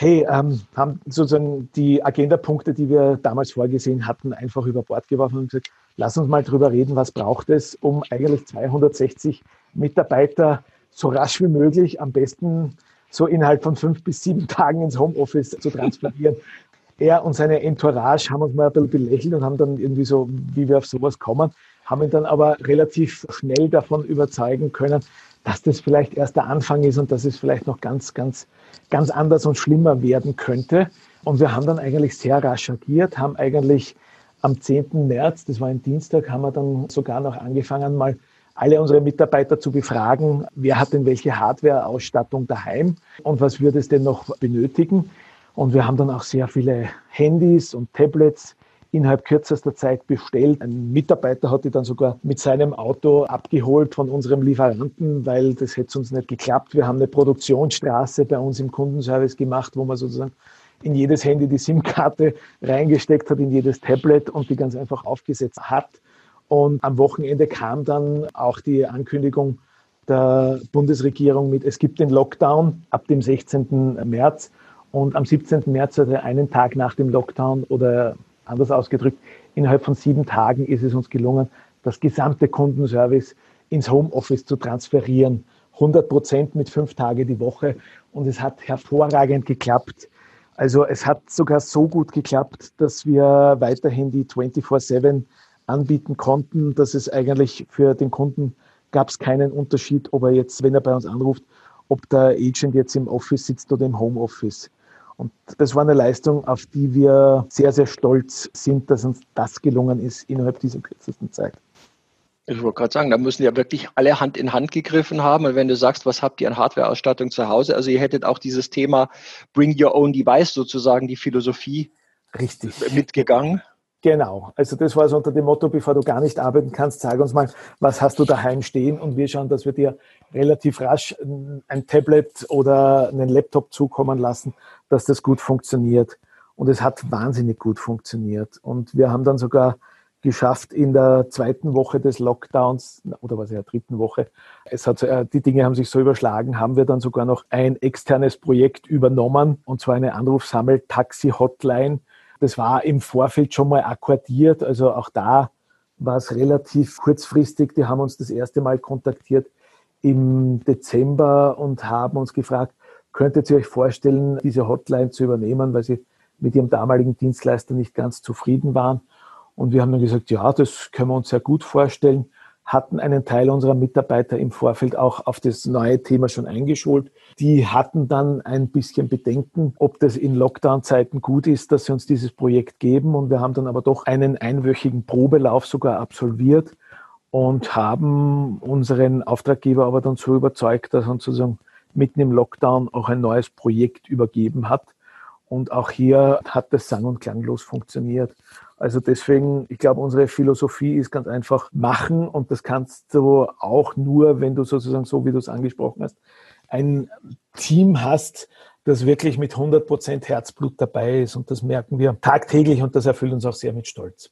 hey, ähm, haben sozusagen die Agendapunkte, die wir damals vorgesehen hatten, einfach über Bord geworfen und gesagt, lass uns mal drüber reden, was braucht es, um eigentlich 260 Mitarbeiter so rasch wie möglich, am besten so innerhalb von fünf bis sieben [LAUGHS] Tagen ins Homeoffice zu transferieren. [LAUGHS] er und seine Entourage haben uns mal ein bisschen belächelt und haben dann irgendwie so, wie wir auf sowas kommen, haben ihn dann aber relativ schnell davon überzeugen können, dass das vielleicht erst der Anfang ist und dass es vielleicht noch ganz, ganz, ganz anders und schlimmer werden könnte. Und wir haben dann eigentlich sehr rasch agiert, haben eigentlich am 10. März, das war ein Dienstag, haben wir dann sogar noch angefangen, mal alle unsere Mitarbeiter zu befragen, wer hat denn welche Hardware-Ausstattung daheim und was würde es denn noch benötigen. Und wir haben dann auch sehr viele Handys und Tablets innerhalb kürzester Zeit bestellt. Ein Mitarbeiter hat die dann sogar mit seinem Auto abgeholt von unserem Lieferanten, weil das hätte uns nicht geklappt. Wir haben eine Produktionsstraße bei uns im Kundenservice gemacht, wo man sozusagen in jedes Handy die SIM-Karte reingesteckt hat, in jedes Tablet und die ganz einfach aufgesetzt hat. Und am Wochenende kam dann auch die Ankündigung der Bundesregierung mit, es gibt den Lockdown ab dem 16. März. Und am 17. März, also einen Tag nach dem Lockdown oder Anders ausgedrückt, innerhalb von sieben Tagen ist es uns gelungen, das gesamte Kundenservice ins Homeoffice zu transferieren. 100 Prozent mit fünf Tage die Woche. Und es hat hervorragend geklappt. Also es hat sogar so gut geklappt, dass wir weiterhin die 24-7 anbieten konnten, dass es eigentlich für den Kunden gab es keinen Unterschied, ob er jetzt, wenn er bei uns anruft, ob der Agent jetzt im Office sitzt oder im Homeoffice. Und das war eine Leistung, auf die wir sehr, sehr stolz sind, dass uns das gelungen ist innerhalb dieser kürzesten Zeit. Ich wollte gerade sagen, da müssen ja wirklich alle Hand in Hand gegriffen haben. Und wenn du sagst, was habt ihr an Hardware-Ausstattung zu Hause? Also ihr hättet auch dieses Thema Bring Your Own Device sozusagen, die Philosophie Richtig. mitgegangen. Genau, also das war so unter dem Motto, bevor du gar nicht arbeiten kannst, sag uns mal, was hast du daheim stehen und wir schauen, dass wir dir relativ rasch ein Tablet oder einen Laptop zukommen lassen, dass das gut funktioniert. Und es hat wahnsinnig gut funktioniert. Und wir haben dann sogar geschafft in der zweiten Woche des Lockdowns oder was ja dritten Woche. Es hat äh, die Dinge haben sich so überschlagen, haben wir dann sogar noch ein externes Projekt übernommen und zwar eine Anrufsammel-Taxi-Hotline, das war im Vorfeld schon mal akkordiert. Also auch da war es relativ kurzfristig. Die haben uns das erste Mal kontaktiert im Dezember und haben uns gefragt, könntet ihr euch vorstellen, diese Hotline zu übernehmen, weil sie mit ihrem damaligen Dienstleister nicht ganz zufrieden waren. Und wir haben dann gesagt, ja, das können wir uns sehr gut vorstellen hatten einen Teil unserer Mitarbeiter im Vorfeld auch auf das neue Thema schon eingeschult. Die hatten dann ein bisschen Bedenken, ob das in Lockdown-Zeiten gut ist, dass sie uns dieses Projekt geben. Und wir haben dann aber doch einen einwöchigen Probelauf sogar absolviert und haben unseren Auftraggeber aber dann so überzeugt, dass er uns sozusagen mitten im Lockdown auch ein neues Projekt übergeben hat. Und auch hier hat das sang- und klanglos funktioniert. Also deswegen, ich glaube, unsere Philosophie ist ganz einfach machen und das kannst du auch nur, wenn du sozusagen so, wie du es angesprochen hast, ein Team hast, das wirklich mit 100 Prozent Herzblut dabei ist und das merken wir tagtäglich und das erfüllt uns auch sehr mit Stolz.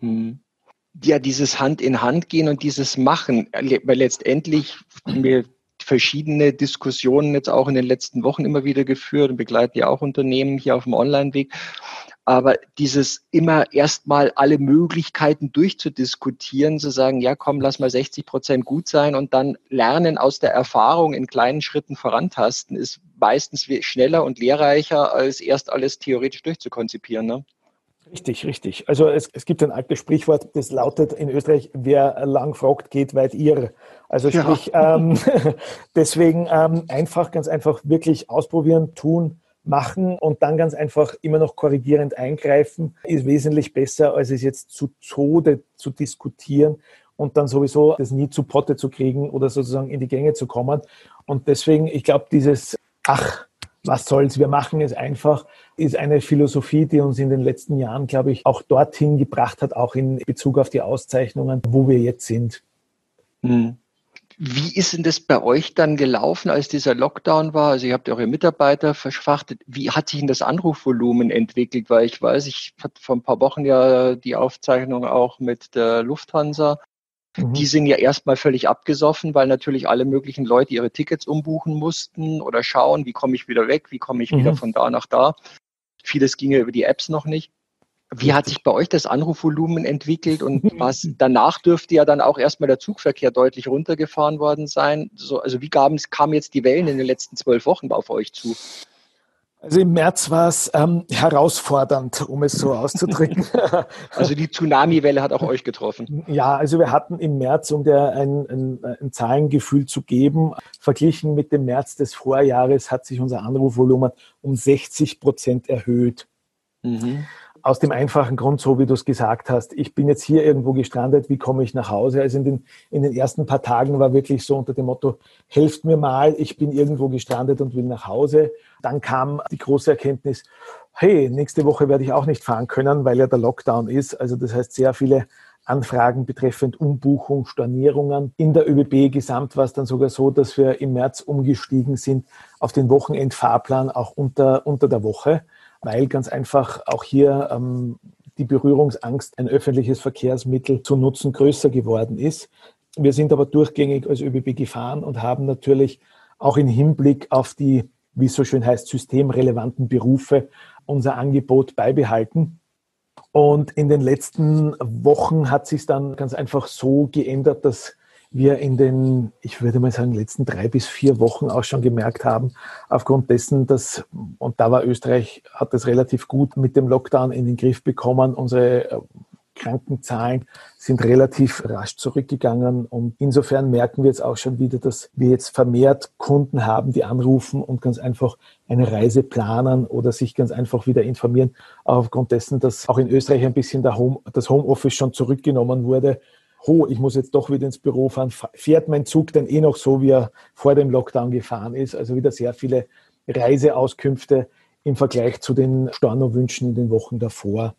Hm. Ja, dieses Hand in Hand gehen und dieses Machen, weil letztendlich wir verschiedene Diskussionen jetzt auch in den letzten Wochen immer wieder geführt und begleiten ja auch Unternehmen hier auf dem Online-Weg. Aber dieses immer erstmal alle Möglichkeiten durchzudiskutieren, zu sagen, ja komm, lass mal 60 Prozent gut sein und dann lernen aus der Erfahrung in kleinen Schritten vorantasten, ist meistens schneller und lehrreicher, als erst alles theoretisch durchzukonzipieren. Ne? Richtig, richtig. Also es, es gibt ein altes Sprichwort, das lautet in Österreich, wer lang fragt, geht weit irr. Also sprich, ja. ähm, [LAUGHS] deswegen ähm, einfach, ganz einfach wirklich ausprobieren, tun, machen und dann ganz einfach immer noch korrigierend eingreifen, ist wesentlich besser, als es jetzt zu Tode zu diskutieren und dann sowieso das nie zu Potte zu kriegen oder sozusagen in die Gänge zu kommen. Und deswegen, ich glaube, dieses Ach, was soll's, wir machen es einfach, ist eine Philosophie, die uns in den letzten Jahren, glaube ich, auch dorthin gebracht hat, auch in Bezug auf die Auszeichnungen, wo wir jetzt sind. Hm. Wie ist denn das bei euch dann gelaufen, als dieser Lockdown war? Also ihr habt eure Mitarbeiter verschwachtet. Wie hat sich denn das Anrufvolumen entwickelt? Weil ich weiß, ich hatte vor ein paar Wochen ja die Aufzeichnung auch mit der Lufthansa. Mhm. Die sind ja erstmal völlig abgesoffen, weil natürlich alle möglichen Leute ihre Tickets umbuchen mussten oder schauen, wie komme ich wieder weg, wie komme ich mhm. wieder von da nach da. Vieles ging ja über die Apps noch nicht. Wie hat sich bei euch das Anrufvolumen entwickelt und was [LAUGHS] danach dürfte ja dann auch erstmal der Zugverkehr deutlich runtergefahren worden sein? So, also wie kamen, jetzt die Wellen in den letzten zwölf Wochen auf euch zu? Also im März war es ähm, herausfordernd, um es so auszudrücken. [LAUGHS] also die Tsunami-Welle hat auch euch getroffen. Ja, also wir hatten im März, um dir ein, ein, ein Zahlengefühl zu geben, verglichen mit dem März des Vorjahres hat sich unser Anrufvolumen um 60 Prozent erhöht. Mhm. Aus dem einfachen Grund, so wie du es gesagt hast, ich bin jetzt hier irgendwo gestrandet, wie komme ich nach Hause? Also in den, in den ersten paar Tagen war wirklich so unter dem Motto, helft mir mal, ich bin irgendwo gestrandet und will nach Hause. Dann kam die große Erkenntnis, hey, nächste Woche werde ich auch nicht fahren können, weil ja der Lockdown ist. Also das heißt, sehr viele Anfragen betreffend Umbuchung, Stornierungen. In der ÖBB Gesamt war es dann sogar so, dass wir im März umgestiegen sind auf den Wochenendfahrplan auch unter, unter der Woche weil ganz einfach auch hier ähm, die Berührungsangst, ein öffentliches Verkehrsmittel zu nutzen, größer geworden ist. Wir sind aber durchgängig als ÖBB gefahren und haben natürlich auch im Hinblick auf die, wie es so schön heißt, systemrelevanten Berufe unser Angebot beibehalten. Und in den letzten Wochen hat sich dann ganz einfach so geändert, dass wir in den, ich würde mal sagen, letzten drei bis vier Wochen auch schon gemerkt haben, aufgrund dessen, dass, und da war Österreich, hat das relativ gut mit dem Lockdown in den Griff bekommen. Unsere äh, Krankenzahlen sind relativ rasch zurückgegangen und insofern merken wir jetzt auch schon wieder, dass wir jetzt vermehrt Kunden haben, die anrufen und ganz einfach eine Reise planen oder sich ganz einfach wieder informieren, aufgrund dessen, dass auch in Österreich ein bisschen Home, das Homeoffice schon zurückgenommen wurde oh, ich muss jetzt doch wieder ins Büro fahren, fährt mein Zug denn eh noch so, wie er vor dem Lockdown gefahren ist? Also wieder sehr viele Reiseauskünfte im Vergleich zu den Stornowünschen in den Wochen davor.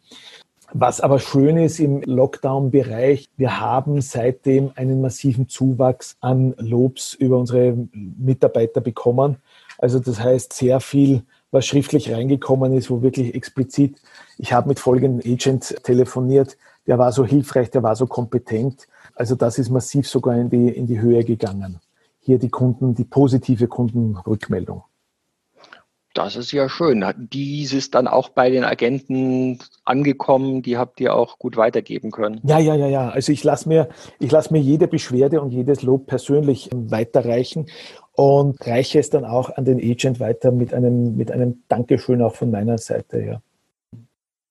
Was aber schön ist im Lockdown-Bereich, wir haben seitdem einen massiven Zuwachs an Lobs über unsere Mitarbeiter bekommen. Also das heißt, sehr viel, was schriftlich reingekommen ist, wo wirklich explizit, ich habe mit folgenden Agents telefoniert, der war so hilfreich, der war so kompetent. Also das ist massiv sogar in die, in die Höhe gegangen. Hier die Kunden, die positive Kundenrückmeldung. Das ist ja schön. Dies ist dann auch bei den Agenten angekommen, die habt ihr auch gut weitergeben können. Ja, ja, ja, ja. Also ich lasse mir, ich lasse mir jede Beschwerde und jedes Lob persönlich weiterreichen und reiche es dann auch an den Agent weiter mit einem, mit einem Dankeschön auch von meiner Seite, ja.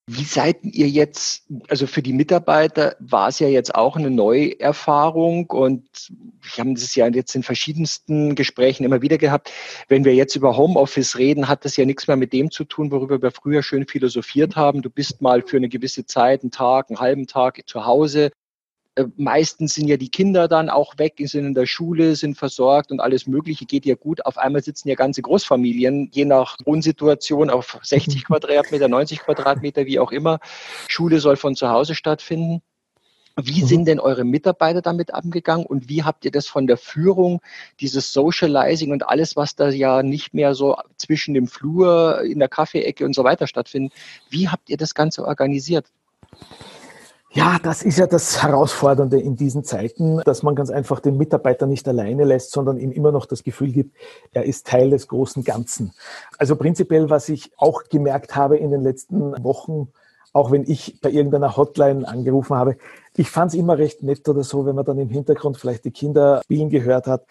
Wie seid ihr jetzt, also für die Mitarbeiter war es ja jetzt auch eine Neuerfahrung und wir haben das ja jetzt in verschiedensten Gesprächen immer wieder gehabt. Wenn wir jetzt über Homeoffice reden, hat das ja nichts mehr mit dem zu tun, worüber wir früher schön philosophiert haben. Du bist mal für eine gewisse Zeit, einen Tag, einen halben Tag zu Hause, meistens sind ja die Kinder dann auch weg, sind in der Schule, sind versorgt und alles Mögliche geht ja gut. Auf einmal sitzen ja ganze Großfamilien, je nach Wohnsituation, auf [LAUGHS] 60 Quadratmeter, 90 Quadratmeter, wie auch immer. Schule soll von zu Hause stattfinden. Wie mhm. sind denn eure Mitarbeiter damit angegangen und wie habt ihr das von der Führung, dieses Socializing und alles, was da ja nicht mehr so zwischen dem Flur, in der Kaffeeecke und so weiter stattfindet, wie habt ihr das Ganze organisiert? Ja, das ist ja das Herausfordernde in diesen Zeiten, dass man ganz einfach den Mitarbeiter nicht alleine lässt, sondern ihm immer noch das Gefühl gibt, er ist Teil des großen Ganzen. Also prinzipiell, was ich auch gemerkt habe in den letzten Wochen, auch wenn ich bei irgendeiner Hotline angerufen habe, ich fand es immer recht nett oder so, wenn man dann im Hintergrund vielleicht die Kinder spielen gehört hat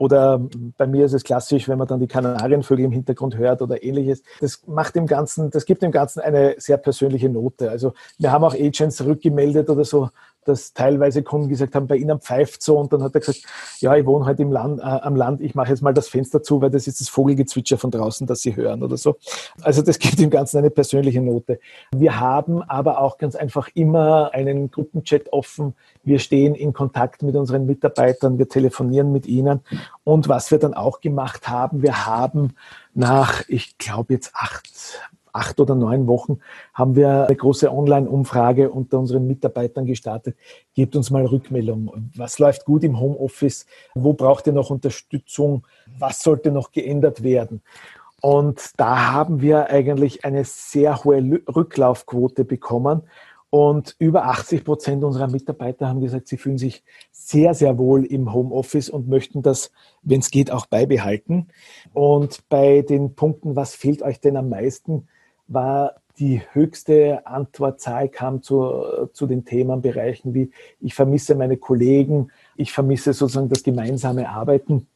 oder bei mir ist es klassisch, wenn man dann die Kanarienvögel im Hintergrund hört oder ähnliches. Das macht dem Ganzen, das gibt dem Ganzen eine sehr persönliche Note. Also wir haben auch Agents rückgemeldet oder so, dass teilweise Kunden gesagt haben, bei Ihnen pfeift so und dann hat er gesagt, ja, ich wohne halt im Land, äh, am Land, ich mache jetzt mal das Fenster zu, weil das ist das Vogelgezwitscher von draußen, das Sie hören oder so. Also das [LAUGHS] gibt dem Ganzen eine persönliche Note. Wir haben aber auch ganz einfach immer einen Gruppenchat offen. Wir stehen in Kontakt mit unseren Mitarbeitern, wir telefonieren mit ihnen und was wir dann auch gemacht haben, wir haben nach, ich glaube jetzt acht, acht oder neun Wochen haben wir eine große Online-Umfrage unter unseren Mitarbeitern gestartet. Gebt uns mal Rückmeldung. Was läuft gut im Homeoffice? Wo braucht ihr noch Unterstützung? Was sollte noch geändert werden? Und da haben wir eigentlich eine sehr hohe Rücklaufquote bekommen. Und über 80 Prozent unserer Mitarbeiter haben gesagt, sie fühlen sich sehr, sehr wohl im Homeoffice und möchten das, wenn es geht, auch beibehalten. Und bei den Punkten, was fehlt euch denn am meisten, war die höchste Antwortzahl kam zu, zu den Themenbereichen wie ich vermisse meine Kollegen, ich vermisse sozusagen das gemeinsame Arbeiten.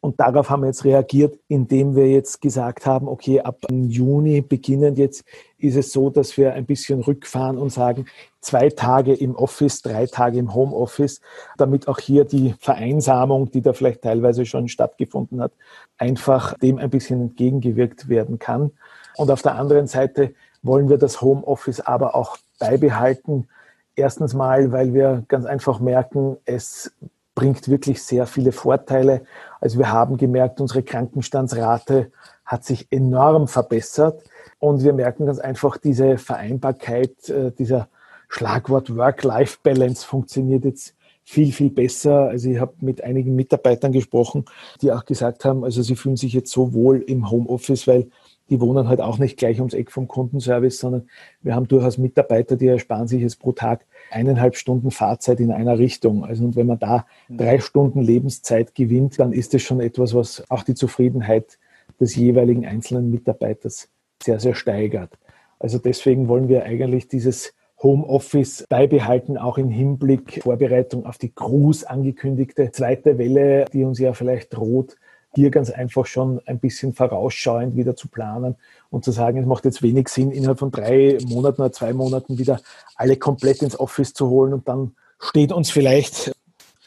Und darauf haben wir jetzt reagiert, indem wir jetzt gesagt haben, okay, ab Juni beginnend jetzt ist es so, dass wir ein bisschen rückfahren und sagen, zwei Tage im Office, drei Tage im Homeoffice, damit auch hier die Vereinsamung, die da vielleicht teilweise schon stattgefunden hat, einfach dem ein bisschen entgegengewirkt werden kann. Und auf der anderen Seite wollen wir das Homeoffice aber auch beibehalten. Erstens mal, weil wir ganz einfach merken, es bringt wirklich sehr viele Vorteile. Also wir haben gemerkt, unsere Krankenstandsrate hat sich enorm verbessert und wir merken ganz einfach, diese Vereinbarkeit, äh, dieser Schlagwort Work-Life-Balance funktioniert jetzt viel, viel besser. Also ich habe mit einigen Mitarbeitern gesprochen, die auch gesagt haben, also sie fühlen sich jetzt so wohl im Homeoffice, weil die wohnen halt auch nicht gleich ums Eck vom Kundenservice, sondern wir haben durchaus Mitarbeiter, die ersparen sich jetzt pro Tag eineinhalb Stunden Fahrzeit in einer Richtung. Also und wenn man da drei Stunden Lebenszeit gewinnt, dann ist das schon etwas, was auch die Zufriedenheit des jeweiligen einzelnen Mitarbeiters sehr, sehr steigert. Also deswegen wollen wir eigentlich dieses Homeoffice beibehalten, auch im Hinblick Vorbereitung auf die groß angekündigte zweite Welle, die uns ja vielleicht droht, hier ganz einfach schon ein bisschen vorausschauend wieder zu planen und zu sagen, es macht jetzt wenig Sinn, innerhalb von drei Monaten oder zwei Monaten wieder alle komplett ins Office zu holen und dann steht uns vielleicht,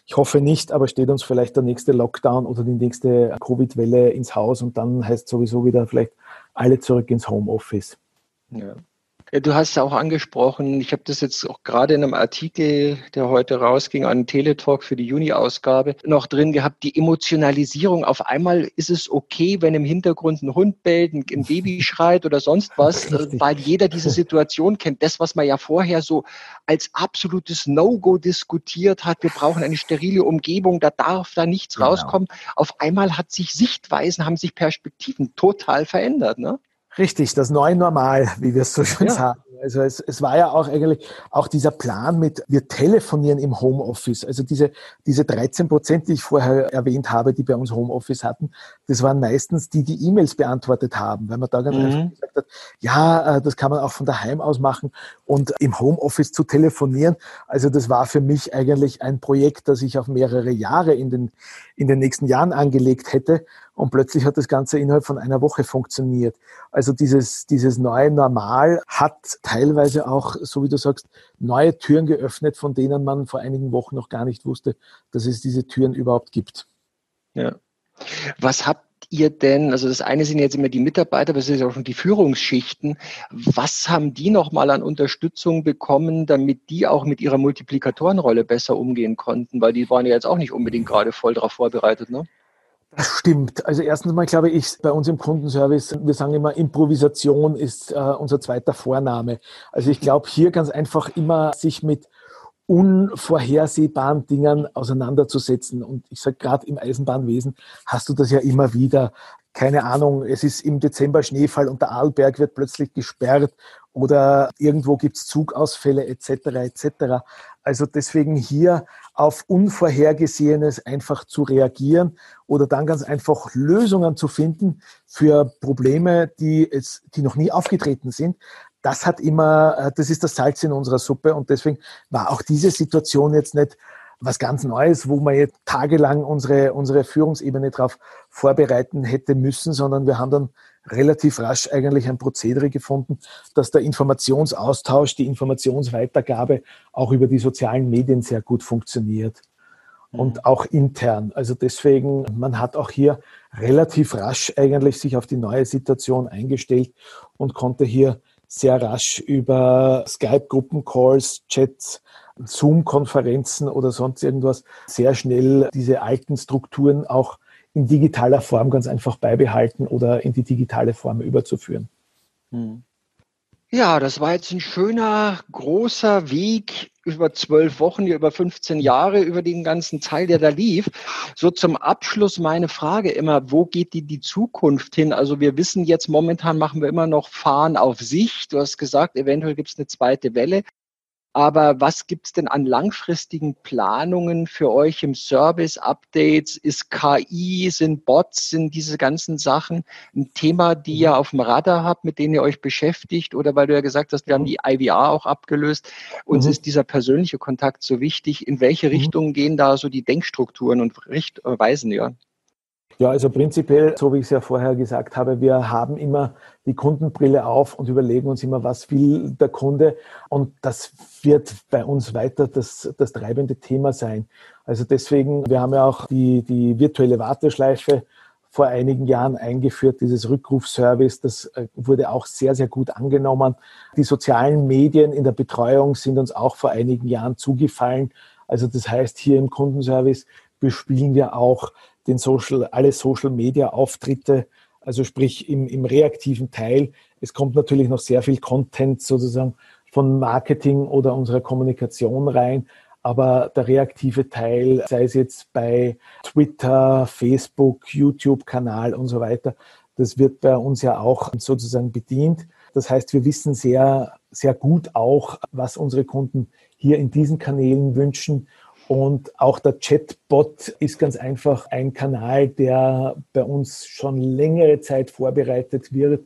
ich hoffe nicht, aber steht uns vielleicht der nächste Lockdown oder die nächste Covid-Welle ins Haus und dann heißt sowieso wieder vielleicht alle zurück ins Homeoffice. Ja. Du hast es auch angesprochen, ich habe das jetzt auch gerade in einem Artikel, der heute rausging, an Teletalk für die Juni-Ausgabe, noch drin gehabt, die Emotionalisierung. Auf einmal ist es okay, wenn im Hintergrund ein Hund bellt, ein Baby [LAUGHS] schreit oder sonst was, Richtig. weil jeder diese [LAUGHS] Situation kennt. Das, was man ja vorher so als absolutes No-Go diskutiert hat, wir brauchen eine sterile Umgebung, da darf da nichts genau. rauskommen. Auf einmal hat sich Sichtweisen, haben sich Perspektiven total verändert. Ne? Richtig, das neue Normal, wie wir es so schön ja. sagen. Also es, es war ja auch eigentlich auch dieser Plan mit, wir telefonieren im Homeoffice. Also diese, diese 13 Prozent, die ich vorher erwähnt habe, die bei uns Homeoffice hatten, das waren meistens die, die E-Mails beantwortet haben, weil man da ganz mhm. einfach gesagt hat, ja, äh, das kann man auch von daheim aus machen und im Homeoffice zu telefonieren. Also das war für mich eigentlich ein Projekt, das ich auf mehrere Jahre in den, in den nächsten Jahren angelegt hätte. Und plötzlich hat das Ganze innerhalb von einer Woche funktioniert. Also dieses, dieses neue Normal hat teilweise auch, so wie du sagst, neue Türen geöffnet, von denen man vor einigen Wochen noch gar nicht wusste, dass es diese Türen überhaupt gibt. Ja. Was habt ihr denn, also das eine sind jetzt immer die Mitarbeiter, aber es sind auch schon die Führungsschichten. Was haben die nochmal an Unterstützung bekommen, damit die auch mit ihrer Multiplikatorenrolle besser umgehen konnten? Weil die waren ja jetzt auch nicht unbedingt gerade voll darauf vorbereitet, ne? Stimmt. Also erstens mal glaube ich, bei uns im Kundenservice, wir sagen immer, Improvisation ist äh, unser zweiter Vorname. Also ich glaube hier ganz einfach immer sich mit unvorhersehbaren Dingen auseinanderzusetzen. Und ich sage gerade im Eisenbahnwesen hast du das ja immer wieder. Keine Ahnung, es ist im Dezember Schneefall und der Arlberg wird plötzlich gesperrt oder irgendwo gibt es Zugausfälle etc. etc. Also deswegen hier auf Unvorhergesehenes einfach zu reagieren oder dann ganz einfach Lösungen zu finden für Probleme, die, es, die noch nie aufgetreten sind. Das hat immer, äh, das ist das Salz in unserer Suppe und deswegen war auch diese Situation jetzt nicht was ganz Neues, wo man jetzt tagelang unsere, unsere Führungsebene darauf vorbereiten hätte müssen, sondern wir haben dann relativ rasch eigentlich ein Prozedere gefunden, dass der Informationsaustausch, die Informationsweitergabe auch über die sozialen Medien sehr gut funktioniert und mhm. auch intern. Also deswegen, man hat auch hier relativ rasch eigentlich sich auf die neue Situation eingestellt und konnte hier sehr rasch über Skype-Gruppencalls, Chats, Zoom-Konferenzen oder sonst irgendwas sehr schnell diese alten Strukturen auch in digitaler Form ganz einfach beibehalten oder in die digitale Form überzuführen. Hm. Ja, das war jetzt ein schöner, großer Weg über zwölf Wochen, über 15 Jahre, über den ganzen Teil, der da lief. So zum Abschluss meine Frage immer, wo geht die, die Zukunft hin? Also wir wissen jetzt, momentan machen wir immer noch Fahren auf sich. Du hast gesagt, eventuell gibt es eine zweite Welle. Aber was gibt es denn an langfristigen Planungen für euch im Service, Updates? Ist KI, sind Bots, sind diese ganzen Sachen ein Thema, die ihr auf dem Radar habt, mit denen ihr euch beschäftigt? Oder weil du ja gesagt hast, wir haben die IVR auch abgelöst. Uns mhm. ist dieser persönliche Kontakt so wichtig. In welche mhm. Richtung gehen da so die Denkstrukturen und Richtweisen, ja? Ja, also prinzipiell, so wie ich es ja vorher gesagt habe, wir haben immer die Kundenbrille auf und überlegen uns immer, was will der Kunde. Und das wird bei uns weiter das, das treibende Thema sein. Also deswegen, wir haben ja auch die, die virtuelle Warteschleife vor einigen Jahren eingeführt, dieses Rückrufservice. Das äh, wurde auch sehr, sehr gut angenommen. Die sozialen Medien in der Betreuung sind uns auch vor einigen Jahren zugefallen. Also das heißt, hier im Kundenservice bespielen wir auch den Social, alle Social Media Auftritte, also sprich im, im reaktiven Teil. Es kommt natürlich noch sehr viel Content sozusagen von Marketing oder unserer Kommunikation rein. Aber der reaktive Teil, sei es jetzt bei Twitter, Facebook, YouTube-Kanal und so weiter, das wird bei uns ja auch sozusagen bedient. Das heißt, wir wissen sehr, sehr gut auch, was unsere Kunden hier in diesen Kanälen wünschen und auch der Chatbot ist ganz einfach ein Kanal, der bei uns schon längere Zeit vorbereitet wird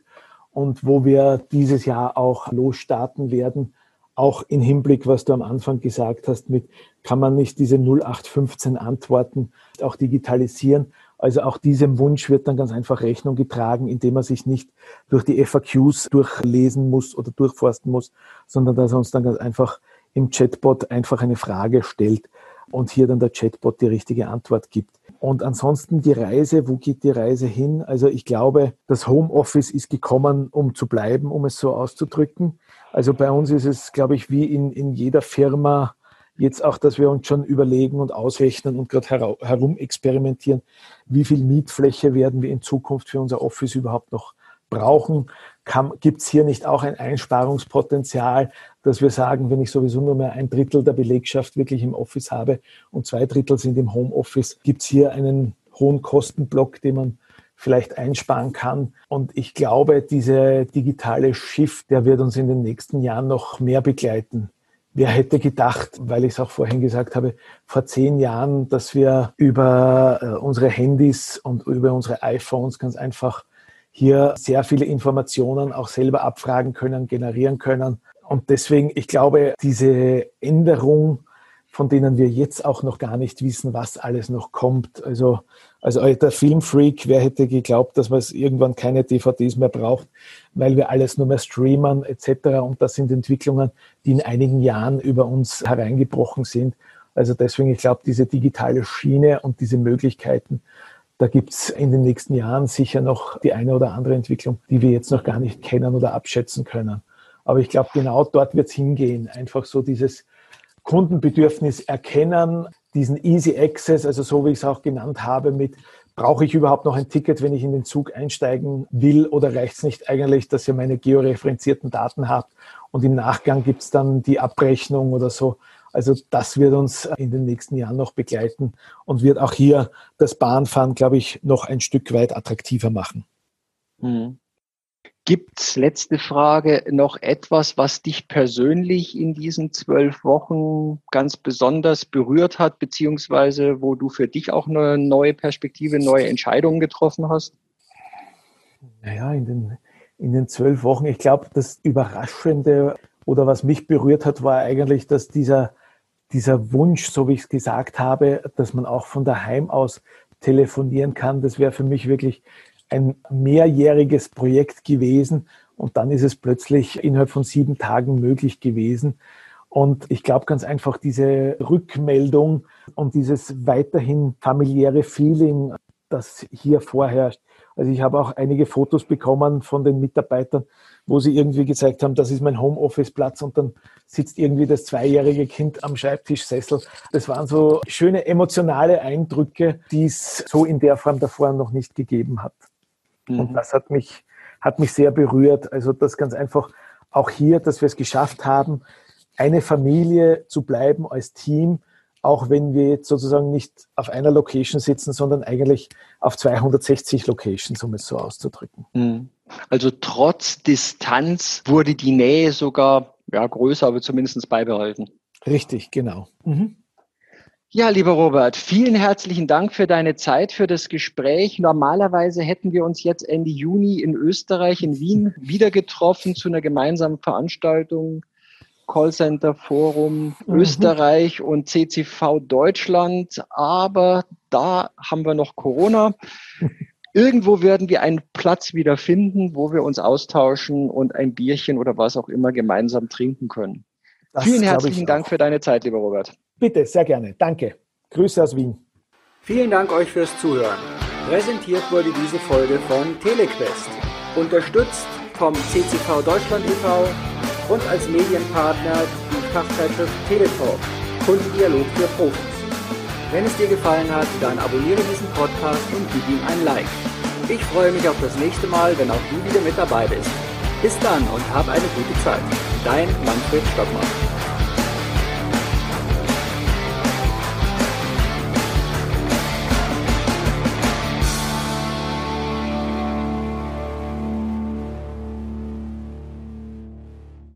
und wo wir dieses Jahr auch losstarten werden. Auch im Hinblick, was du am Anfang gesagt hast, mit kann man nicht diese 0815 Antworten auch digitalisieren. Also auch diesem Wunsch wird dann ganz einfach Rechnung getragen, indem man sich nicht durch die FAQs durchlesen muss oder durchforsten muss, sondern dass er uns dann ganz einfach im Chatbot einfach eine Frage stellt und hier dann der Chatbot die richtige Antwort gibt. Und ansonsten die Reise, wo geht die Reise hin? Also ich glaube, das Homeoffice ist gekommen, um zu bleiben, um es so auszudrücken. Also bei uns ist es, glaube ich, wie in, in jeder Firma jetzt auch, dass wir uns schon überlegen und ausrechnen und gerade herum experimentieren, wie viel Mietfläche werden wir in Zukunft für unser Office überhaupt noch brauchen. Gibt es hier nicht auch ein Einsparungspotenzial, dass wir sagen, wenn ich sowieso nur mehr ein Drittel der Belegschaft wirklich im Office habe und zwei Drittel sind im Homeoffice, gibt es hier einen hohen Kostenblock, den man vielleicht einsparen kann. Und ich glaube, diese digitale Shift, der wird uns in den nächsten Jahren noch mehr begleiten. Wer hätte gedacht, weil ich es auch vorhin gesagt habe, vor zehn Jahren, dass wir über äh, unsere Handys und über unsere iPhones ganz einfach hier sehr viele Informationen auch selber abfragen können, generieren können. Und deswegen, ich glaube, diese Änderung, von denen wir jetzt auch noch gar nicht wissen, was alles noch kommt. Also, also der Filmfreak, wer hätte geglaubt, dass man irgendwann keine DVDs mehr braucht, weil wir alles nur mehr streamen etc. Und das sind Entwicklungen, die in einigen Jahren über uns hereingebrochen sind. Also deswegen, ich glaube, diese digitale Schiene und diese Möglichkeiten, da gibt es in den nächsten Jahren sicher noch die eine oder andere Entwicklung, die wir jetzt noch gar nicht kennen oder abschätzen können. Aber ich glaube, genau dort wird es hingehen. Einfach so dieses Kundenbedürfnis erkennen, diesen Easy Access, also so wie ich es auch genannt habe, mit brauche ich überhaupt noch ein Ticket, wenn ich in den Zug einsteigen will oder reicht es nicht eigentlich, dass ihr meine georeferenzierten Daten habt und im Nachgang gibt es dann die Abrechnung oder so. Also das wird uns in den nächsten Jahren noch begleiten und wird auch hier das Bahnfahren, glaube ich, noch ein Stück weit attraktiver machen. Mhm. Gibt es, letzte Frage, noch etwas, was dich persönlich in diesen zwölf Wochen ganz besonders berührt hat, beziehungsweise wo du für dich auch eine neue Perspektive, neue Entscheidungen getroffen hast? Naja, in den, in den zwölf Wochen, ich glaube, das Überraschende oder was mich berührt hat, war eigentlich, dass dieser dieser Wunsch, so wie ich es gesagt habe, dass man auch von daheim aus telefonieren kann, das wäre für mich wirklich ein mehrjähriges Projekt gewesen und dann ist es plötzlich innerhalb von sieben Tagen möglich gewesen. Und ich glaube ganz einfach, diese Rückmeldung und dieses weiterhin familiäre Feeling, das hier vorherrscht. Also ich habe auch einige Fotos bekommen von den Mitarbeitern, wo sie irgendwie gezeigt haben, das ist mein Homeoffice-Platz und dann sitzt irgendwie das zweijährige Kind am Schreibtischsessel. Das waren so schöne emotionale Eindrücke, die es so in der Form davor noch nicht gegeben hat. Mhm. Und das hat mich, hat mich sehr berührt. Also das ganz einfach auch hier, dass wir es geschafft haben, eine Familie zu bleiben als Team, auch wenn wir jetzt sozusagen nicht auf einer Location sitzen, sondern eigentlich auf 260 Locations, um es so auszudrücken. Hm. Also trotz Distanz wurde die Nähe sogar ja, größer, aber zumindest beibehalten. Richtig, genau. Mhm. Ja, lieber Robert, vielen herzlichen Dank für deine Zeit, für das Gespräch. Normalerweise hätten wir uns jetzt Ende Juni in Österreich, in Wien, [LAUGHS] wieder getroffen zu einer gemeinsamen Veranstaltung Callcenter Forum mhm. Österreich und CCV Deutschland, aber da haben wir noch Corona. Irgendwo werden wir einen Platz wieder finden, wo wir uns austauschen und ein Bierchen oder was auch immer gemeinsam trinken können. Das Vielen herzlichen Dank für deine Zeit, lieber Robert. Bitte, sehr gerne. Danke. Grüße aus Wien. Vielen Dank euch fürs Zuhören. Präsentiert wurde diese Folge von Telequest. Unterstützt vom CCV Deutschland e.V und als Medienpartner die Fachzeitschrift Teletalk, Kundendialog für Profis. Wenn es dir gefallen hat, dann abonniere diesen Podcast und gib ihm ein Like. Ich freue mich auf das nächste Mal, wenn auch du wieder mit dabei bist. Bis dann und hab eine gute Zeit. Dein Manfred Stockmann.